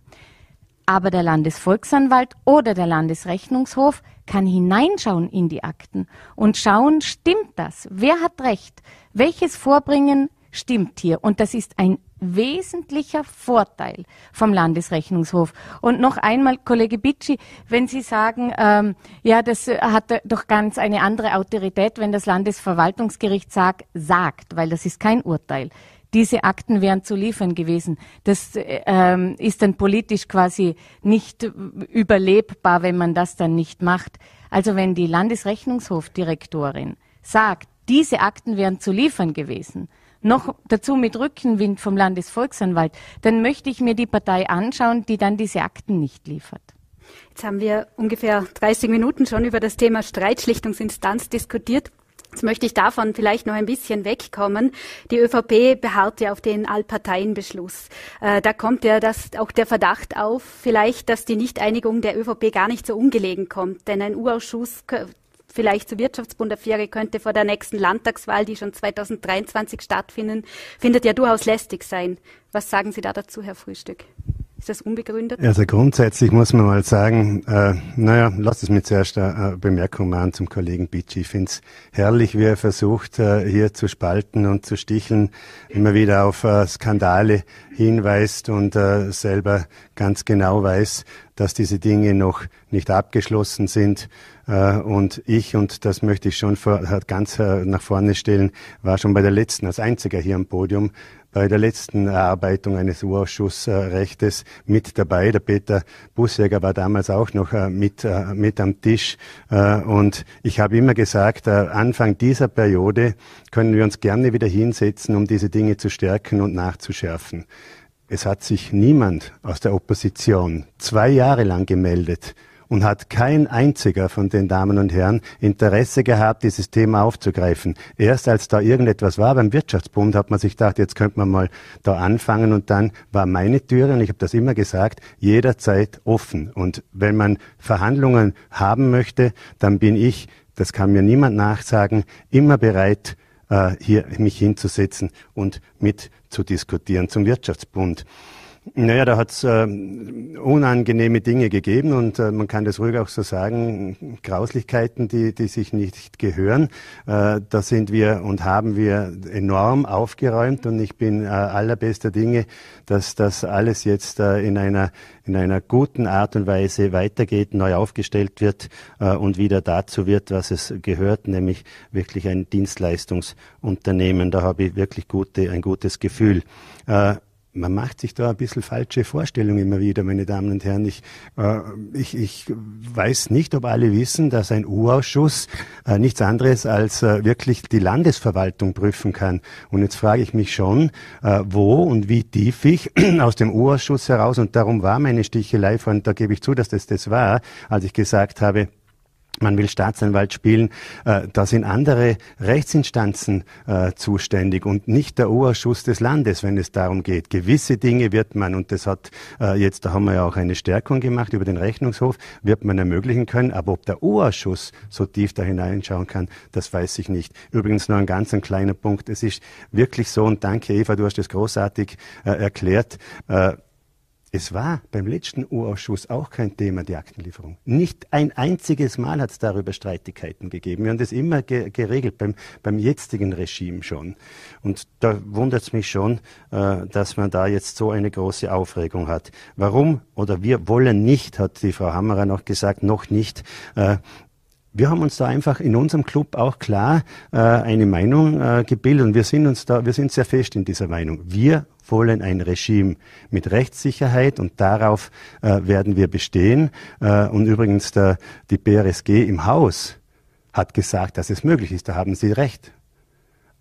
Aber der Landesvolksanwalt oder der Landesrechnungshof kann hineinschauen in die Akten und schauen, stimmt das? Wer hat recht? Welches Vorbringen stimmt hier? Und das ist ein wesentlicher Vorteil vom Landesrechnungshof. Und noch einmal, Kollege Bitschi, wenn Sie sagen, ähm, ja, das hat doch ganz eine andere Autorität, wenn das Landesverwaltungsgericht sagt, sagt, weil das ist kein Urteil diese Akten wären zu liefern gewesen. Das ähm, ist dann politisch quasi nicht überlebbar, wenn man das dann nicht macht. Also wenn die Landesrechnungshofdirektorin sagt, diese Akten wären zu liefern gewesen, noch dazu mit Rückenwind vom Landesvolksanwalt, dann möchte ich mir die Partei anschauen, die dann diese Akten nicht liefert. Jetzt haben wir ungefähr 30 Minuten schon über das Thema Streitschlichtungsinstanz diskutiert. Jetzt möchte ich davon vielleicht noch ein bisschen wegkommen. Die ÖVP beharrt ja auf den Allparteienbeschluss. Äh, da kommt ja das, auch der Verdacht auf, vielleicht, dass die Nichteinigung der ÖVP gar nicht so ungelegen kommt. Denn ein U-Ausschuss vielleicht zur Wirtschaftsbundaffäre könnte vor der nächsten Landtagswahl, die schon 2023 stattfinden, findet ja durchaus lästig sein. Was sagen Sie da dazu, Herr Frühstück? Ist das unbegründet? Also grundsätzlich muss man mal sagen, äh, naja, lass es mir zuerst eine Bemerkung machen zum Kollegen Bitschi. Ich finde es herrlich, wie er versucht, äh, hier zu spalten und zu sticheln, immer wieder auf äh, Skandale hinweist und äh, selber ganz genau weiß, dass diese Dinge noch nicht abgeschlossen sind. Äh, und ich, und das möchte ich schon vor, ganz äh, nach vorne stellen, war schon bei der letzten als einziger hier am Podium bei der letzten Erarbeitung eines Urausschussrechtes mit dabei. Der Peter Busjäger war damals auch noch äh, mit, äh, mit am Tisch. Äh, und ich habe immer gesagt, Anfang dieser Periode können wir uns gerne wieder hinsetzen, um diese Dinge zu stärken und nachzuschärfen. Es hat sich niemand aus der Opposition zwei Jahre lang gemeldet, und hat kein einziger von den Damen und Herren Interesse gehabt, dieses Thema aufzugreifen. Erst als da irgendetwas war beim Wirtschaftsbund, hat man sich gedacht, jetzt könnte man mal da anfangen und dann war meine Türe, und ich habe das immer gesagt, jederzeit offen. Und wenn man Verhandlungen haben möchte, dann bin ich, das kann mir niemand nachsagen, immer bereit, äh, hier mich hinzusetzen und mit zu diskutieren zum Wirtschaftsbund. Naja, da hat es äh, unangenehme Dinge gegeben und äh, man kann das ruhig auch so sagen, Grauslichkeiten, die, die sich nicht gehören. Äh, da sind wir und haben wir enorm aufgeräumt und ich bin äh, allerbester Dinge, dass das alles jetzt äh, in einer in einer guten Art und Weise weitergeht, neu aufgestellt wird äh, und wieder dazu wird, was es gehört, nämlich wirklich ein Dienstleistungsunternehmen. Da habe ich wirklich gute, ein gutes Gefühl. Man macht sich da ein bisschen falsche Vorstellungen immer wieder, meine Damen und Herren. Ich, äh, ich, ich weiß nicht, ob alle wissen, dass ein U-Ausschuss äh, nichts anderes als äh, wirklich die Landesverwaltung prüfen kann. Und jetzt frage ich mich schon, äh, wo und wie tief ich aus dem U-Ausschuss heraus, und darum war meine Stichelei, und da gebe ich zu, dass das das war, als ich gesagt habe, man will Staatsanwalt spielen, äh, da sind andere Rechtsinstanzen äh, zuständig und nicht der Urausschuss des Landes, wenn es darum geht. Gewisse Dinge wird man, und das hat äh, jetzt, da haben wir ja auch eine Stärkung gemacht über den Rechnungshof, wird man ermöglichen können, aber ob der Urausschuss so tief da hineinschauen kann, das weiß ich nicht. Übrigens nur ein ganz ein kleiner Punkt. Es ist wirklich so, und danke Eva, du hast das großartig äh, erklärt, äh, es war beim letzten Urausschuss auch kein Thema, die Aktenlieferung. Nicht ein einziges Mal hat es darüber Streitigkeiten gegeben. Wir haben das immer ge geregelt, beim, beim jetzigen Regime schon. Und da wundert es mich schon, äh, dass man da jetzt so eine große Aufregung hat. Warum oder wir wollen nicht, hat die Frau Hammerer noch gesagt, noch nicht. Äh, wir haben uns da einfach in unserem Club auch klar äh, eine Meinung äh, gebildet und wir sind uns da, wir sind sehr fest in dieser Meinung. Wir wollen ein Regime mit Rechtssicherheit und darauf äh, werden wir bestehen. Äh, und übrigens der, die BRSG im Haus hat gesagt, dass es möglich ist. Da haben Sie recht.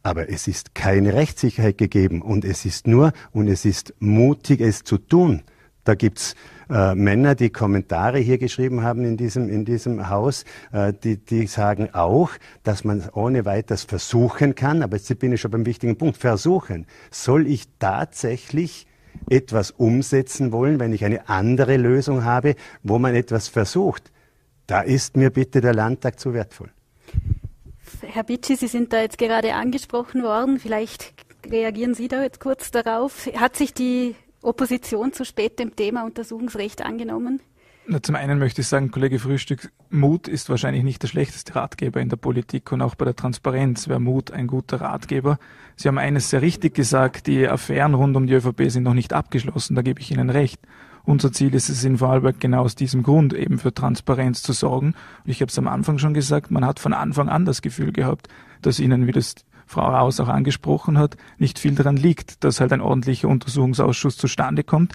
Aber es ist keine Rechtssicherheit gegeben und es ist nur und es ist mutig, es zu tun. Da gibt's äh, Männer, die Kommentare hier geschrieben haben in diesem, in diesem Haus, äh, die, die sagen auch, dass man ohne weiteres versuchen kann, aber jetzt bin ich schon beim wichtigen Punkt, versuchen. Soll ich tatsächlich etwas umsetzen wollen, wenn ich eine andere Lösung habe, wo man etwas versucht? Da ist mir bitte der Landtag zu wertvoll. Herr Bitschi, Sie sind da jetzt gerade angesprochen worden. Vielleicht reagieren Sie da jetzt kurz darauf. Hat sich die Opposition zu spät dem Thema Untersuchungsrecht angenommen? Na, zum einen möchte ich sagen, Kollege Frühstück, Mut ist wahrscheinlich nicht der schlechteste Ratgeber in der Politik und auch bei der Transparenz wäre Mut ein guter Ratgeber. Sie haben eines sehr richtig gesagt, die Affären rund um die ÖVP sind noch nicht abgeschlossen, da gebe ich Ihnen recht. Unser Ziel ist es in Vorarlberg genau aus diesem Grund eben für Transparenz zu sorgen. Und ich habe es am Anfang schon gesagt, man hat von Anfang an das Gefühl gehabt, dass Ihnen, wie das Frau Raus auch angesprochen hat, nicht viel daran liegt, dass halt ein ordentlicher Untersuchungsausschuss zustande kommt.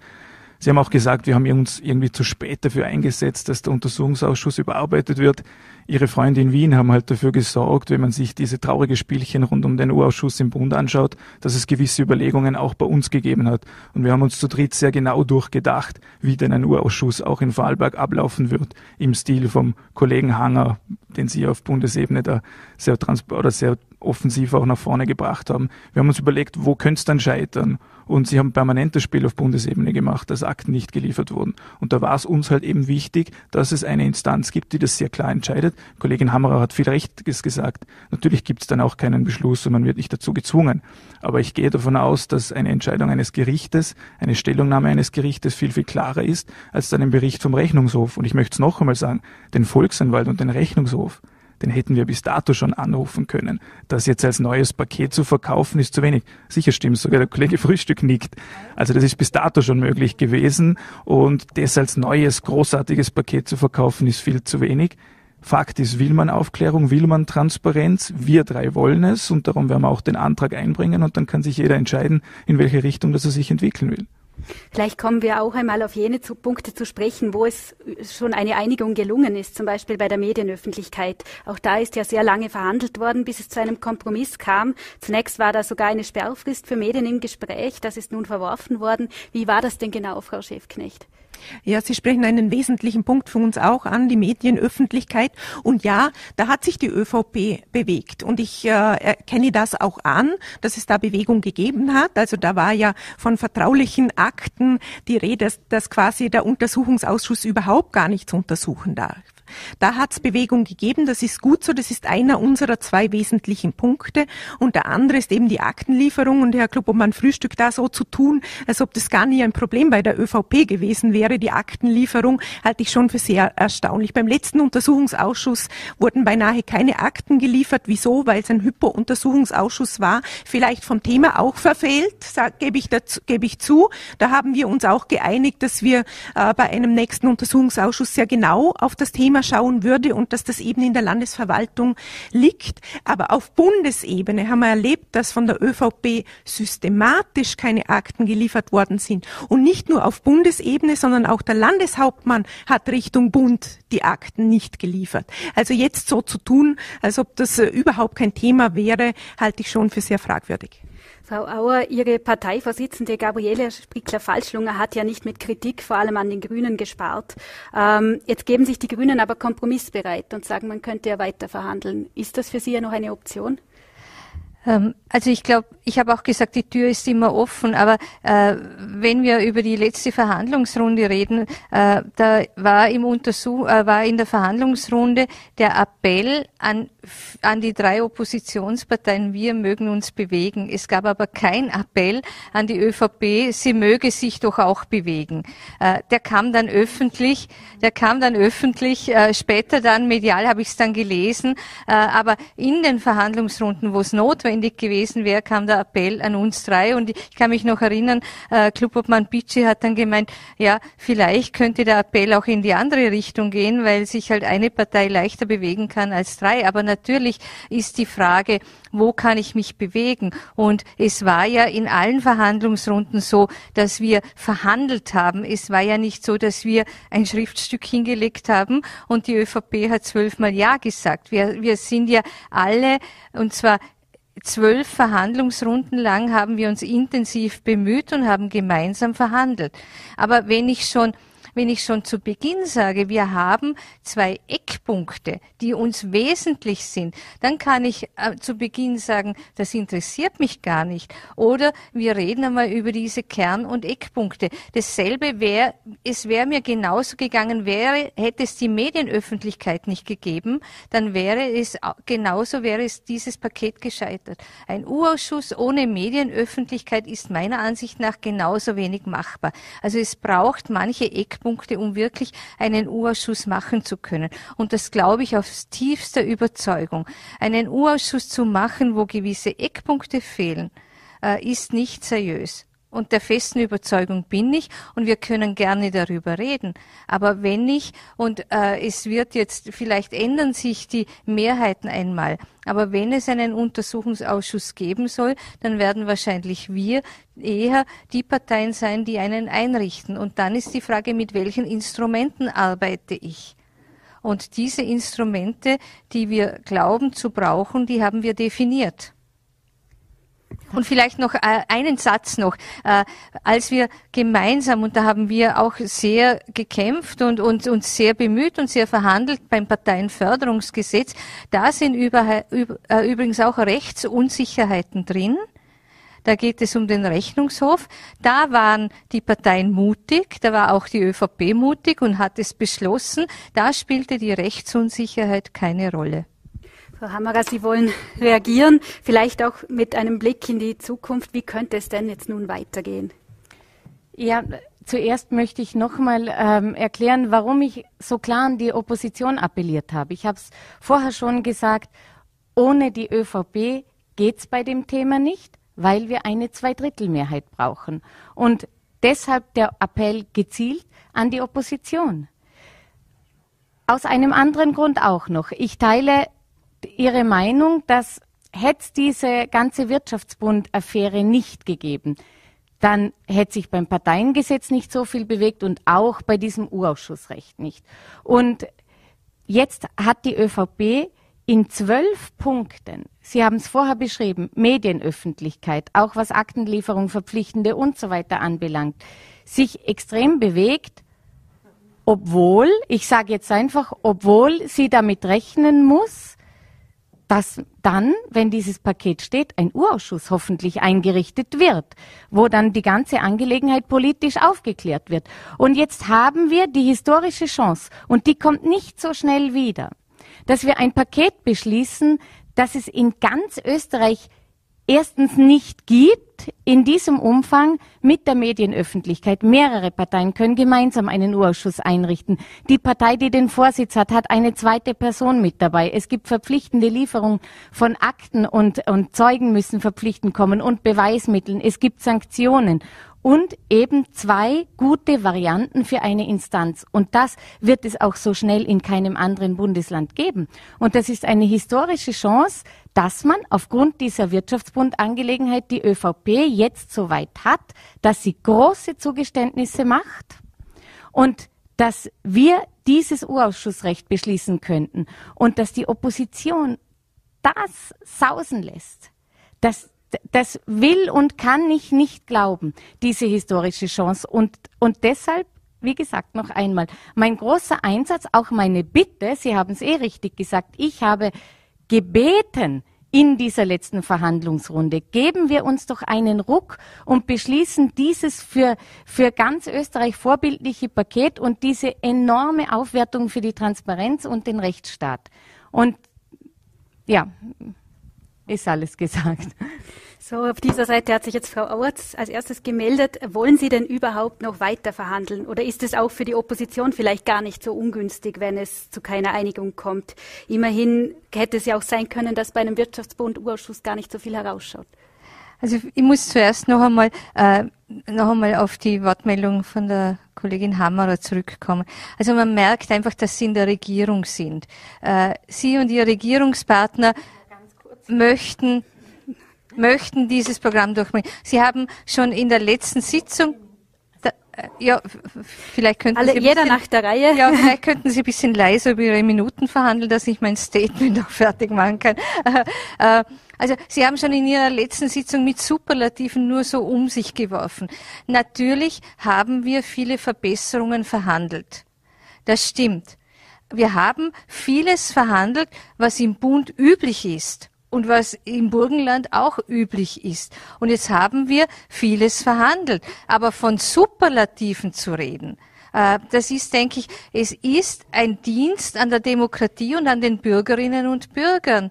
Sie haben auch gesagt, wir haben uns irgendwie zu spät dafür eingesetzt, dass der Untersuchungsausschuss überarbeitet wird. Ihre Freunde in Wien haben halt dafür gesorgt, wenn man sich diese traurige Spielchen rund um den U-Ausschuss im Bund anschaut, dass es gewisse Überlegungen auch bei uns gegeben hat. Und wir haben uns zu dritt sehr genau durchgedacht, wie denn ein U-Ausschuss auch in Vorarlberg ablaufen wird, im Stil vom Kollegen Hanger, den Sie auf Bundesebene da sehr, oder sehr offensiv auch nach vorne gebracht haben. Wir haben uns überlegt, wo könnte es dann scheitern? Und sie haben permanentes Spiel auf Bundesebene gemacht, dass Akten nicht geliefert wurden. Und da war es uns halt eben wichtig, dass es eine Instanz gibt, die das sehr klar entscheidet. Kollegin Hammerer hat viel Rechtes gesagt. Natürlich gibt es dann auch keinen Beschluss und man wird nicht dazu gezwungen. Aber ich gehe davon aus, dass eine Entscheidung eines Gerichtes, eine Stellungnahme eines Gerichtes viel, viel klarer ist als dann ein Bericht vom Rechnungshof. Und ich möchte es noch einmal sagen, den Volksanwalt und den Rechnungshof, den hätten wir bis dato schon anrufen können. Das jetzt als neues Paket zu verkaufen, ist zu wenig. Sicher stimmt, sogar der Kollege Frühstück nickt. Also das ist bis dato schon möglich gewesen und das als neues, großartiges Paket zu verkaufen, ist viel zu wenig. Fakt ist, will man Aufklärung, will man Transparenz? Wir drei wollen es und darum werden wir auch den Antrag einbringen und dann kann sich jeder entscheiden, in welche Richtung das er sich entwickeln will. Vielleicht kommen wir auch einmal auf jene Punkte zu sprechen, wo es schon eine Einigung gelungen ist, zum Beispiel bei der Medienöffentlichkeit. Auch da ist ja sehr lange verhandelt worden, bis es zu einem Kompromiss kam. Zunächst war da sogar eine Sperrfrist für Medien im Gespräch. Das ist nun verworfen worden. Wie war das denn genau, Frau Schäfknecht? Ja, Sie sprechen einen wesentlichen Punkt für uns auch an, die Medienöffentlichkeit. Und ja, da hat sich die ÖVP bewegt. Und ich äh, erkenne das auch an, dass es da Bewegung gegeben hat. Also da war ja von vertraulichen Akten die Rede, dass, dass quasi der Untersuchungsausschuss überhaupt gar nichts untersuchen darf. Da hat es Bewegung gegeben, das ist gut so, das ist einer unserer zwei wesentlichen Punkte. Und der andere ist eben die Aktenlieferung. Und Herr Klubobmann Frühstück da so zu tun, als ob das gar nie ein Problem bei der ÖVP gewesen wäre, die Aktenlieferung, halte ich schon für sehr erstaunlich. Beim letzten Untersuchungsausschuss wurden beinahe keine Akten geliefert. Wieso? Weil es ein Hypo-Untersuchungsausschuss war, vielleicht vom Thema auch verfehlt, gebe ich, dazu, ich zu. Da haben wir uns auch geeinigt, dass wir äh, bei einem nächsten Untersuchungsausschuss sehr genau auf das Thema schauen würde und dass das eben in der Landesverwaltung liegt. Aber auf Bundesebene haben wir erlebt, dass von der ÖVP systematisch keine Akten geliefert worden sind. Und nicht nur auf Bundesebene, sondern auch der Landeshauptmann hat Richtung Bund die Akten nicht geliefert. Also jetzt so zu tun, als ob das äh, überhaupt kein Thema wäre, halte ich schon für sehr fragwürdig. Frau Auer, Ihre Parteivorsitzende Gabriele Sprickler-Falschlunger hat ja nicht mit Kritik vor allem an den Grünen gespart. Ähm, jetzt geben sich die Grünen aber kompromissbereit und sagen, man könnte ja weiter verhandeln. Ist das für Sie ja noch eine Option? Ähm, also ich glaube, ich habe auch gesagt, die Tür ist immer offen, aber äh, wenn wir über die letzte Verhandlungsrunde reden, äh, da war im Untersuch, äh, war in der Verhandlungsrunde der Appell an, an die drei Oppositionsparteien, wir mögen uns bewegen. Es gab aber kein Appell an die ÖVP, sie möge sich doch auch bewegen. Äh, der kam dann öffentlich, der kam dann öffentlich, äh, später dann medial habe ich es dann gelesen, äh, aber in den Verhandlungsrunden, wo es notwendig gewesen wäre, kam der Appell an uns drei und ich kann mich noch erinnern, äh, Klubobmann Bitschi hat dann gemeint, ja, vielleicht könnte der Appell auch in die andere Richtung gehen, weil sich halt eine Partei leichter bewegen kann als drei, aber natürlich ist die Frage, wo kann ich mich bewegen? Und es war ja in allen Verhandlungsrunden so, dass wir verhandelt haben. Es war ja nicht so, dass wir ein Schriftstück hingelegt haben und die ÖVP hat zwölfmal Ja gesagt. Wir, wir sind ja alle, und zwar zwölf Verhandlungsrunden lang haben wir uns intensiv bemüht und haben gemeinsam verhandelt. Aber wenn ich schon wenn ich schon zu Beginn sage, wir haben zwei Eckpunkte, die uns wesentlich sind, dann kann ich äh, zu Beginn sagen, das interessiert mich gar nicht. Oder wir reden einmal über diese Kern- und Eckpunkte. Dasselbe wäre, es wäre mir genauso gegangen, wäre, hätte es die Medienöffentlichkeit nicht gegeben, dann wäre es, genauso wäre es dieses Paket gescheitert. Ein U-Ausschuss ohne Medienöffentlichkeit ist meiner Ansicht nach genauso wenig machbar. Also es braucht manche Eckpunkte, Eckpunkte, um wirklich einen U-Ausschuss machen zu können. Und das glaube ich aus tiefster Überzeugung. Einen U-Ausschuss zu machen, wo gewisse Eckpunkte fehlen, äh, ist nicht seriös und der festen Überzeugung bin ich und wir können gerne darüber reden. Aber wenn ich, und äh, es wird jetzt, vielleicht ändern sich die Mehrheiten einmal, aber wenn es einen Untersuchungsausschuss geben soll, dann werden wahrscheinlich wir eher die Parteien sein, die einen einrichten. Und dann ist die Frage, mit welchen Instrumenten arbeite ich? Und diese Instrumente, die wir glauben zu brauchen, die haben wir definiert. Und vielleicht noch äh, einen Satz noch. Äh, als wir gemeinsam, und da haben wir auch sehr gekämpft und uns und sehr bemüht und sehr verhandelt beim Parteienförderungsgesetz, da sind über, äh, übrigens auch Rechtsunsicherheiten drin Da geht es um den Rechnungshof. Da waren die Parteien mutig, da war auch die ÖVP mutig und hat es beschlossen. Da spielte die Rechtsunsicherheit keine Rolle. Frau Hammerer, Sie wollen reagieren, vielleicht auch mit einem Blick in die Zukunft. Wie könnte es denn jetzt nun weitergehen? Ja, zuerst möchte ich nochmal ähm, erklären, warum ich so klar an die Opposition appelliert habe. Ich habe es vorher schon gesagt, ohne die ÖVP geht es bei dem Thema nicht, weil wir eine Zweidrittelmehrheit brauchen. Und deshalb der Appell gezielt an die Opposition. Aus einem anderen Grund auch noch. Ich teile Ihre Meinung, dass hätte es diese ganze Wirtschaftsbund-Affäre nicht gegeben, dann hätte sich beim Parteiengesetz nicht so viel bewegt und auch bei diesem Urausschussrecht nicht. Und jetzt hat die ÖVP in zwölf Punkten, Sie haben es vorher beschrieben, Medienöffentlichkeit, auch was Aktenlieferung, Verpflichtende und so weiter anbelangt, sich extrem bewegt, obwohl, ich sage jetzt einfach, obwohl sie damit rechnen muss, dass dann, wenn dieses Paket steht, ein Urausschuss hoffentlich eingerichtet wird, wo dann die ganze Angelegenheit politisch aufgeklärt wird. Und jetzt haben wir die historische Chance, und die kommt nicht so schnell wieder, dass wir ein Paket beschließen, das es in ganz Österreich erstens nicht gibt in diesem Umfang mit der Medienöffentlichkeit. Mehrere Parteien können gemeinsam einen Urausschuss einrichten. Die Partei, die den Vorsitz hat, hat eine zweite Person mit dabei. Es gibt verpflichtende Lieferungen von Akten und, und Zeugen müssen verpflichtend kommen und Beweismitteln. Es gibt Sanktionen und eben zwei gute Varianten für eine Instanz. Und das wird es auch so schnell in keinem anderen Bundesland geben. Und das ist eine historische Chance, dass man aufgrund dieser Wirtschaftsbundangelegenheit die ÖVP jetzt so weit hat, dass sie große Zugeständnisse macht und dass wir dieses Urausschussrecht beschließen könnten und dass die Opposition das sausen lässt, dass das will und kann ich nicht glauben, diese historische Chance. Und, und deshalb, wie gesagt, noch einmal, mein großer Einsatz, auch meine Bitte, Sie haben es eh richtig gesagt, ich habe gebeten, in dieser letzten Verhandlungsrunde. Geben wir uns doch einen Ruck und beschließen dieses für, für ganz Österreich vorbildliche Paket und diese enorme Aufwertung für die Transparenz und den Rechtsstaat. Und ja, ist alles gesagt. So, auf dieser Seite hat sich jetzt Frau Auertz als erstes gemeldet. Wollen Sie denn überhaupt noch weiter verhandeln? Oder ist es auch für die Opposition vielleicht gar nicht so ungünstig, wenn es zu keiner Einigung kommt? Immerhin hätte es ja auch sein können, dass bei einem Wirtschaftsbund-Urausschuss gar nicht so viel herausschaut. Also ich muss zuerst noch einmal, äh, noch einmal auf die Wortmeldung von der Kollegin Hammerer zurückkommen. Also man merkt einfach, dass Sie in der Regierung sind. Äh, Sie und Ihr Regierungspartner möchten möchten dieses Programm durchbringen. Sie haben schon in der letzten Sitzung äh, ja, vielleicht könnten Alle, Sie jeder bisschen, nach der Reihe. Ja, vielleicht könnten Sie ein bisschen leiser über Ihre Minuten verhandeln, dass ich mein Statement auch fertig machen kann. Äh, also Sie haben schon in Ihrer letzten Sitzung mit Superlativen nur so um sich geworfen. Natürlich haben wir viele Verbesserungen verhandelt. Das stimmt. Wir haben vieles verhandelt, was im Bund üblich ist und was im Burgenland auch üblich ist. Und jetzt haben wir vieles verhandelt. Aber von Superlativen zu reden, äh, das ist, denke ich, es ist ein Dienst an der Demokratie und an den Bürgerinnen und Bürgern.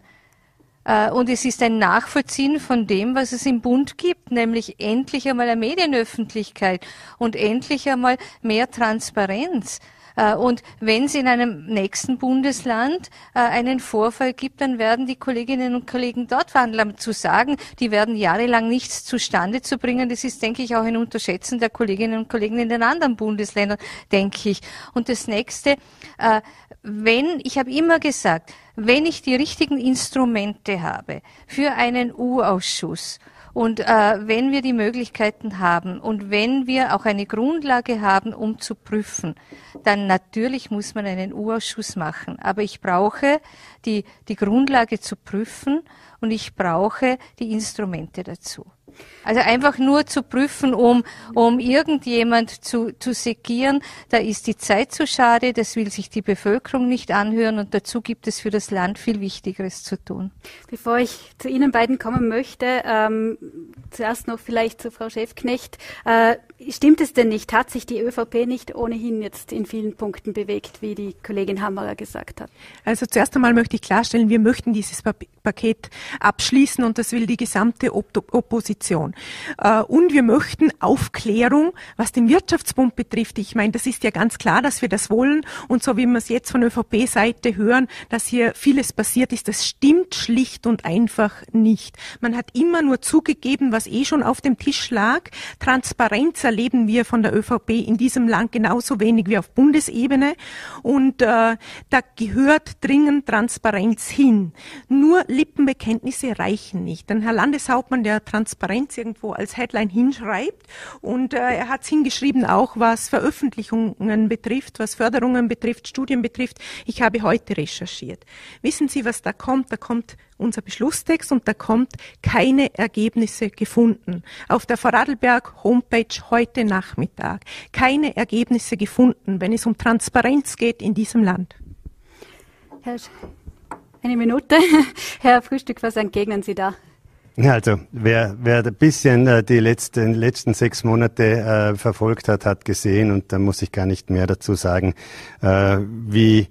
Äh, und es ist ein Nachvollziehen von dem, was es im Bund gibt, nämlich endlich einmal eine Medienöffentlichkeit und endlich einmal mehr Transparenz. Äh, und wenn es in einem nächsten Bundesland äh, einen Vorfall gibt, dann werden die Kolleginnen und Kollegen dort verhandeln. Zu sagen, die werden jahrelang nichts zustande zu bringen, das ist, denke ich, auch ein Unterschätzen der Kolleginnen und Kollegen in den anderen Bundesländern, denke ich. Und das nächste, äh, wenn, ich habe immer gesagt, wenn ich die richtigen Instrumente habe für einen U-Ausschuss und äh, wenn wir die Möglichkeiten haben und wenn wir auch eine Grundlage haben, um zu prüfen, dann natürlich muss man einen U-Ausschuss machen. Aber ich brauche die, die Grundlage zu prüfen und ich brauche die Instrumente dazu. Also einfach nur zu prüfen, um, um irgendjemand zu, zu segieren, da ist die Zeit zu schade, das will sich die Bevölkerung nicht anhören und dazu gibt es für das Land viel Wichtigeres zu tun. Bevor ich zu Ihnen beiden kommen möchte, ähm, zuerst noch vielleicht zu Frau Schäfknecht. Äh, stimmt es denn nicht? Hat sich die ÖVP nicht ohnehin jetzt in vielen Punkten bewegt, wie die Kollegin Hammerer gesagt hat? Also zuerst einmal möchte ich klarstellen, wir möchten dieses Paket abschließen und das will die gesamte Opposition. Äh, und wir möchten Aufklärung, was den Wirtschaftsbund betrifft. Ich meine, das ist ja ganz klar, dass wir das wollen. Und so wie wir es jetzt von ÖVP-Seite hören, dass hier vieles passiert ist, das stimmt schlicht und einfach nicht. Man hat immer nur zugegeben, was eh schon auf dem Tisch lag. Transparenz erleben wir von der ÖVP in diesem Land genauso wenig wie auf Bundesebene. Und äh, da gehört dringend Transparenz hin. Nur Lippenbekenntnisse reichen nicht. Denn Herr Landeshauptmann, der Transparenz irgendwo als Headline hinschreibt. Und äh, er hat es hingeschrieben, auch was Veröffentlichungen betrifft, was Förderungen betrifft, Studien betrifft. Ich habe heute recherchiert. Wissen Sie, was da kommt? Da kommt unser Beschlusstext und da kommt keine Ergebnisse gefunden. Auf der Vorarlberg Homepage heute Nachmittag keine Ergebnisse gefunden, wenn es um Transparenz geht in diesem Land. Herr eine Minute. Herr Frühstück, was entgegnen Sie da? Also wer, wer ein bisschen äh, die letzten, letzten sechs Monate äh, verfolgt hat, hat gesehen, und da muss ich gar nicht mehr dazu sagen, äh, wie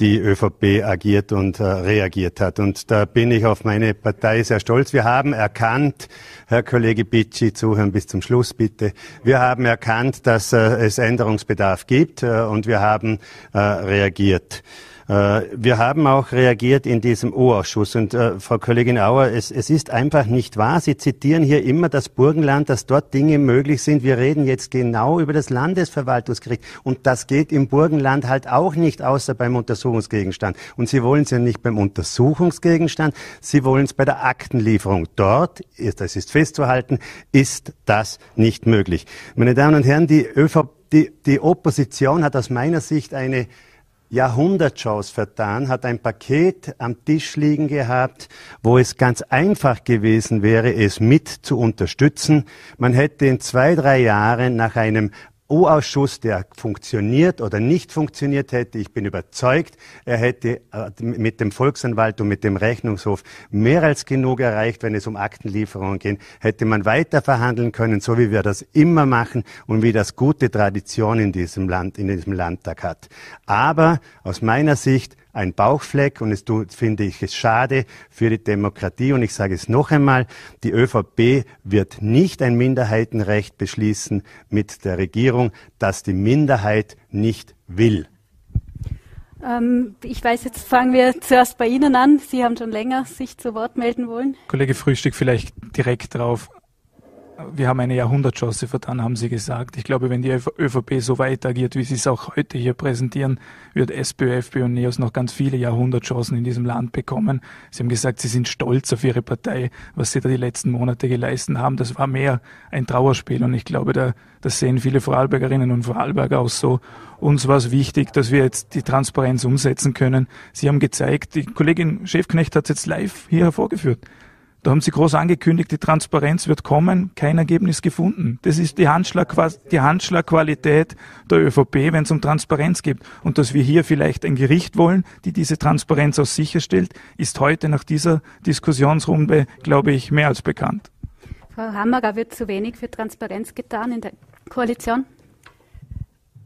die ÖVP agiert und äh, reagiert hat. Und da bin ich auf meine Partei sehr stolz. Wir haben erkannt, Herr Kollege Bitschi, zuhören bis zum Schluss bitte. Wir haben erkannt, dass äh, es Änderungsbedarf gibt äh, und wir haben äh, reagiert. Äh, wir haben auch reagiert in diesem O-Ausschuss. Und äh, Frau Kollegin Auer, es, es ist einfach nicht wahr. Sie zitieren hier immer das Burgenland, dass dort Dinge möglich sind. Wir reden jetzt genau über das Landesverwaltungsgericht. Und das geht im Burgenland halt auch nicht, außer beim Untersuchungsgegenstand. Und Sie wollen es ja nicht beim Untersuchungsgegenstand, Sie wollen es bei der Aktenlieferung. Dort, das ist festzuhalten, ist das nicht möglich. Meine Damen und Herren, die ÖVP, die, die Opposition hat aus meiner Sicht eine Jahrhundertchance vertan, hat ein Paket am Tisch liegen gehabt, wo es ganz einfach gewesen wäre, es mit zu unterstützen. Man hätte in zwei, drei Jahren nach einem U-Ausschuss, der funktioniert oder nicht funktioniert hätte. Ich bin überzeugt, er hätte äh, mit dem Volksanwalt und mit dem Rechnungshof mehr als genug erreicht, wenn es um Aktenlieferungen geht. Hätte man weiter verhandeln können, so wie wir das immer machen und wie das gute Tradition in diesem Land, in diesem Landtag hat. Aber aus meiner Sicht ein Bauchfleck und es tut, finde ich es schade für die Demokratie. Und ich sage es noch einmal, die ÖVP wird nicht ein Minderheitenrecht beschließen mit der Regierung, das die Minderheit nicht will. Ähm, ich weiß, jetzt fangen wir zuerst bei Ihnen an. Sie haben schon länger sich zu Wort melden wollen. Kollege Frühstück vielleicht direkt drauf wir haben eine Jahrhundertchance vertan, haben Sie gesagt. Ich glaube, wenn die ÖVP so weit agiert, wie Sie es auch heute hier präsentieren, wird SPÖ, FPÖ und NEOS noch ganz viele Jahrhundertchancen in diesem Land bekommen. Sie haben gesagt, Sie sind stolz auf Ihre Partei, was Sie da die letzten Monate geleistet haben. Das war mehr ein Trauerspiel und ich glaube, da, das sehen viele Vorarlbergerinnen und Vorarlberger auch so. Uns war es wichtig, dass wir jetzt die Transparenz umsetzen können. Sie haben gezeigt, die Kollegin Schäfknecht hat es jetzt live hier hervorgeführt. Da haben sie groß angekündigt, die Transparenz wird kommen, kein Ergebnis gefunden. Das ist die, Handschlag, die Handschlagqualität der ÖVP, wenn es um Transparenz geht. Und dass wir hier vielleicht ein Gericht wollen, die diese Transparenz auch sicherstellt, ist heute nach dieser Diskussionsrunde, glaube ich, mehr als bekannt. Frau Hammerer, wird zu wenig für Transparenz getan in der Koalition?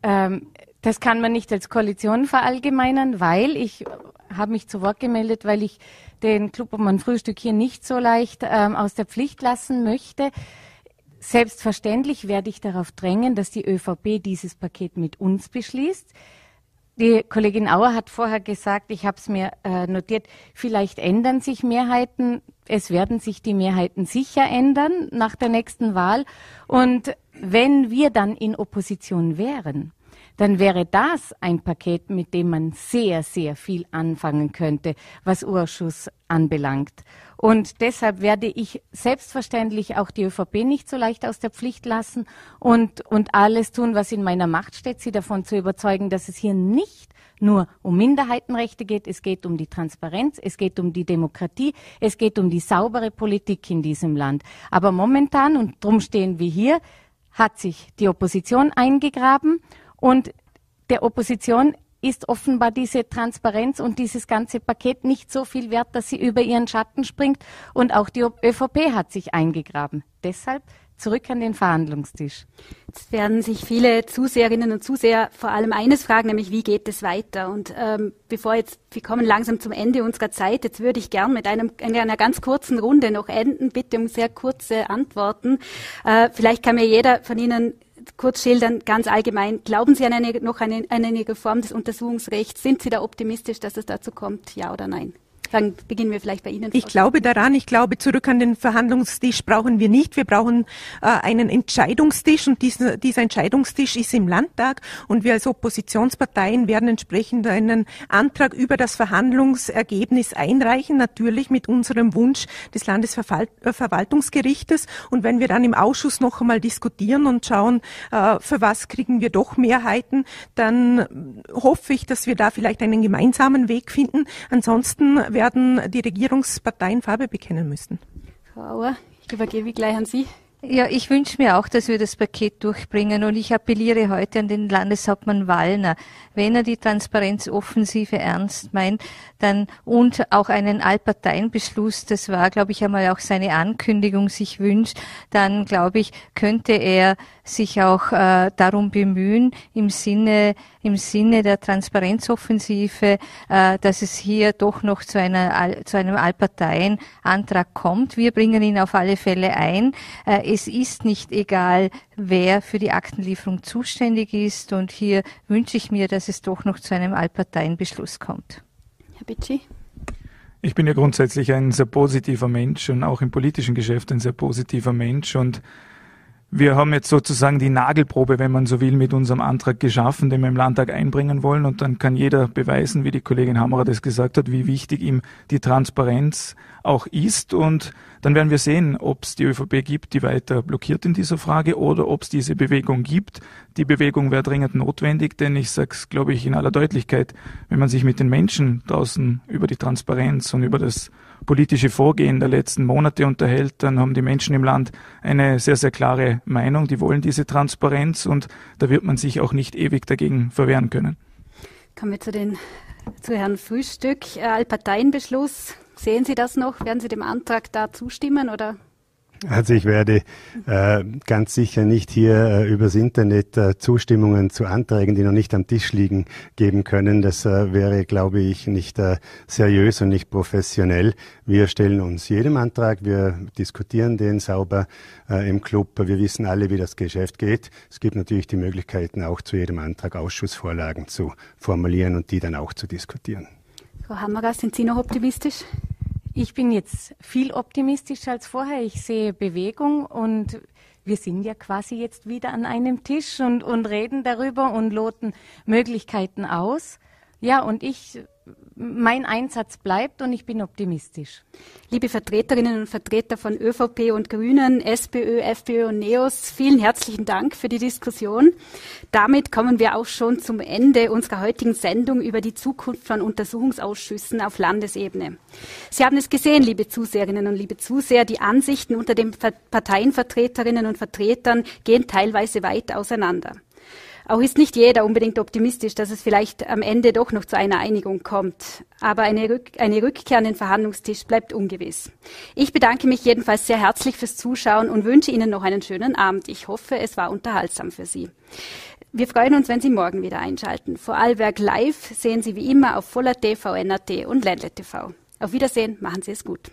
Ähm, das kann man nicht als Koalition verallgemeinern, weil ich habe mich zu Wort gemeldet, weil ich den Club um ein Frühstück hier nicht so leicht ähm, aus der Pflicht lassen möchte. Selbstverständlich werde ich darauf drängen, dass die ÖVP dieses Paket mit uns beschließt. Die Kollegin Auer hat vorher gesagt, ich habe es mir äh, notiert, vielleicht ändern sich Mehrheiten. Es werden sich die Mehrheiten sicher ändern nach der nächsten Wahl. Und wenn wir dann in Opposition wären, dann wäre das ein Paket, mit dem man sehr, sehr viel anfangen könnte, was Urschuss anbelangt. Und deshalb werde ich selbstverständlich auch die ÖVP nicht so leicht aus der Pflicht lassen und, und alles tun, was in meiner Macht steht, sie davon zu überzeugen, dass es hier nicht nur um Minderheitenrechte geht, es geht um die Transparenz, es geht um die Demokratie, es geht um die saubere Politik in diesem Land. Aber momentan, und darum stehen wir hier, hat sich die Opposition eingegraben und der Opposition ist offenbar diese Transparenz und dieses ganze Paket nicht so viel wert, dass sie über ihren Schatten springt. Und auch die ÖVP hat sich eingegraben. Deshalb zurück an den Verhandlungstisch. Jetzt werden sich viele Zuseherinnen und Zuseher vor allem eines fragen, nämlich wie geht es weiter? Und ähm, bevor jetzt, wir kommen langsam zum Ende unserer Zeit, jetzt würde ich gern mit einem, einer ganz kurzen Runde noch enden, bitte um sehr kurze Antworten. Äh, vielleicht kann mir jeder von Ihnen kurz schildern, ganz allgemein. Glauben Sie an eine, noch eine, an eine Reform des Untersuchungsrechts? Sind Sie da optimistisch, dass es dazu kommt, ja oder nein? Dann beginnen wir vielleicht bei Ihnen. Ich glaube daran, ich glaube, zurück an den Verhandlungstisch brauchen wir nicht. Wir brauchen äh, einen Entscheidungstisch und diesen, dieser Entscheidungstisch ist im Landtag und wir als Oppositionsparteien werden entsprechend einen Antrag über das Verhandlungsergebnis einreichen, natürlich mit unserem Wunsch des Landesverwaltungsgerichtes. Und wenn wir dann im Ausschuss noch einmal diskutieren und schauen, äh, für was kriegen wir doch Mehrheiten, dann hoffe ich, dass wir da vielleicht einen gemeinsamen Weg finden. Ansonsten werden die Regierungsparteien Farbe bekennen müssen. Frau Auer, ich übergebe gleich an Sie. Ja, ich wünsche mir auch, dass wir das Paket durchbringen und ich appelliere heute an den Landeshauptmann Wallner, wenn er die Transparenzoffensive ernst meint, dann und auch einen Allparteienbeschluss, das war, glaube ich, einmal auch seine Ankündigung, sich wünscht, dann glaube ich, könnte er sich auch äh, darum bemühen, im Sinne, im Sinne der Transparenzoffensive, äh, dass es hier doch noch zu, einer, zu einem Allparteienantrag kommt. Wir bringen ihn auf alle Fälle ein. Äh, es ist nicht egal, wer für die Aktenlieferung zuständig ist und hier wünsche ich mir, dass es doch noch zu einem Allparteienbeschluss kommt. Herr Bitschi? Ich bin ja grundsätzlich ein sehr positiver Mensch und auch im politischen Geschäft ein sehr positiver Mensch und wir haben jetzt sozusagen die Nagelprobe, wenn man so will, mit unserem Antrag geschaffen, den wir im Landtag einbringen wollen. Und dann kann jeder beweisen, wie die Kollegin Hammerer das gesagt hat, wie wichtig ihm die Transparenz auch ist. Und dann werden wir sehen, ob es die ÖVP gibt, die weiter blockiert in dieser Frage oder ob es diese Bewegung gibt. Die Bewegung wäre dringend notwendig, denn ich sage es, glaube ich, in aller Deutlichkeit, wenn man sich mit den Menschen draußen über die Transparenz und über das politische Vorgehen der letzten Monate unterhält, dann haben die Menschen im Land eine sehr, sehr klare Meinung. Die wollen diese Transparenz und da wird man sich auch nicht ewig dagegen verwehren können. Kommen wir zu, den, zu Herrn Frühstück. Äh, Allparteienbeschluss. Sehen Sie das noch? Werden Sie dem Antrag da zustimmen oder also ich werde äh, ganz sicher nicht hier äh, übers Internet äh, Zustimmungen zu Anträgen, die noch nicht am Tisch liegen, geben können. Das äh, wäre, glaube ich, nicht äh, seriös und nicht professionell. Wir stellen uns jedem Antrag, wir diskutieren den sauber äh, im Club. Wir wissen alle, wie das Geschäft geht. Es gibt natürlich die Möglichkeiten, auch zu jedem Antrag Ausschussvorlagen zu formulieren und die dann auch zu diskutieren. Frau Hammerer, sind Sie noch optimistisch? Ich bin jetzt viel optimistischer als vorher. Ich sehe Bewegung und wir sind ja quasi jetzt wieder an einem Tisch und, und reden darüber und loten Möglichkeiten aus. Ja, und ich mein Einsatz bleibt und ich bin optimistisch. Liebe Vertreterinnen und Vertreter von ÖVP und Grünen, SPÖ, FPÖ und NEOS, vielen herzlichen Dank für die Diskussion. Damit kommen wir auch schon zum Ende unserer heutigen Sendung über die Zukunft von Untersuchungsausschüssen auf Landesebene. Sie haben es gesehen, liebe Zuseherinnen und liebe Zuseher, die Ansichten unter den Parteienvertreterinnen und Vertretern gehen teilweise weit auseinander. Auch ist nicht jeder unbedingt optimistisch, dass es vielleicht am Ende doch noch zu einer Einigung kommt. Aber eine, Rück eine Rückkehr an den Verhandlungstisch bleibt ungewiss. Ich bedanke mich jedenfalls sehr herzlich fürs Zuschauen und wünsche Ihnen noch einen schönen Abend. Ich hoffe, es war unterhaltsam für Sie. Wir freuen uns, wenn Sie morgen wieder einschalten. Vorarlberg Live sehen Sie wie immer auf Voller TV, NRT und Ländle TV. Auf Wiedersehen, machen Sie es gut.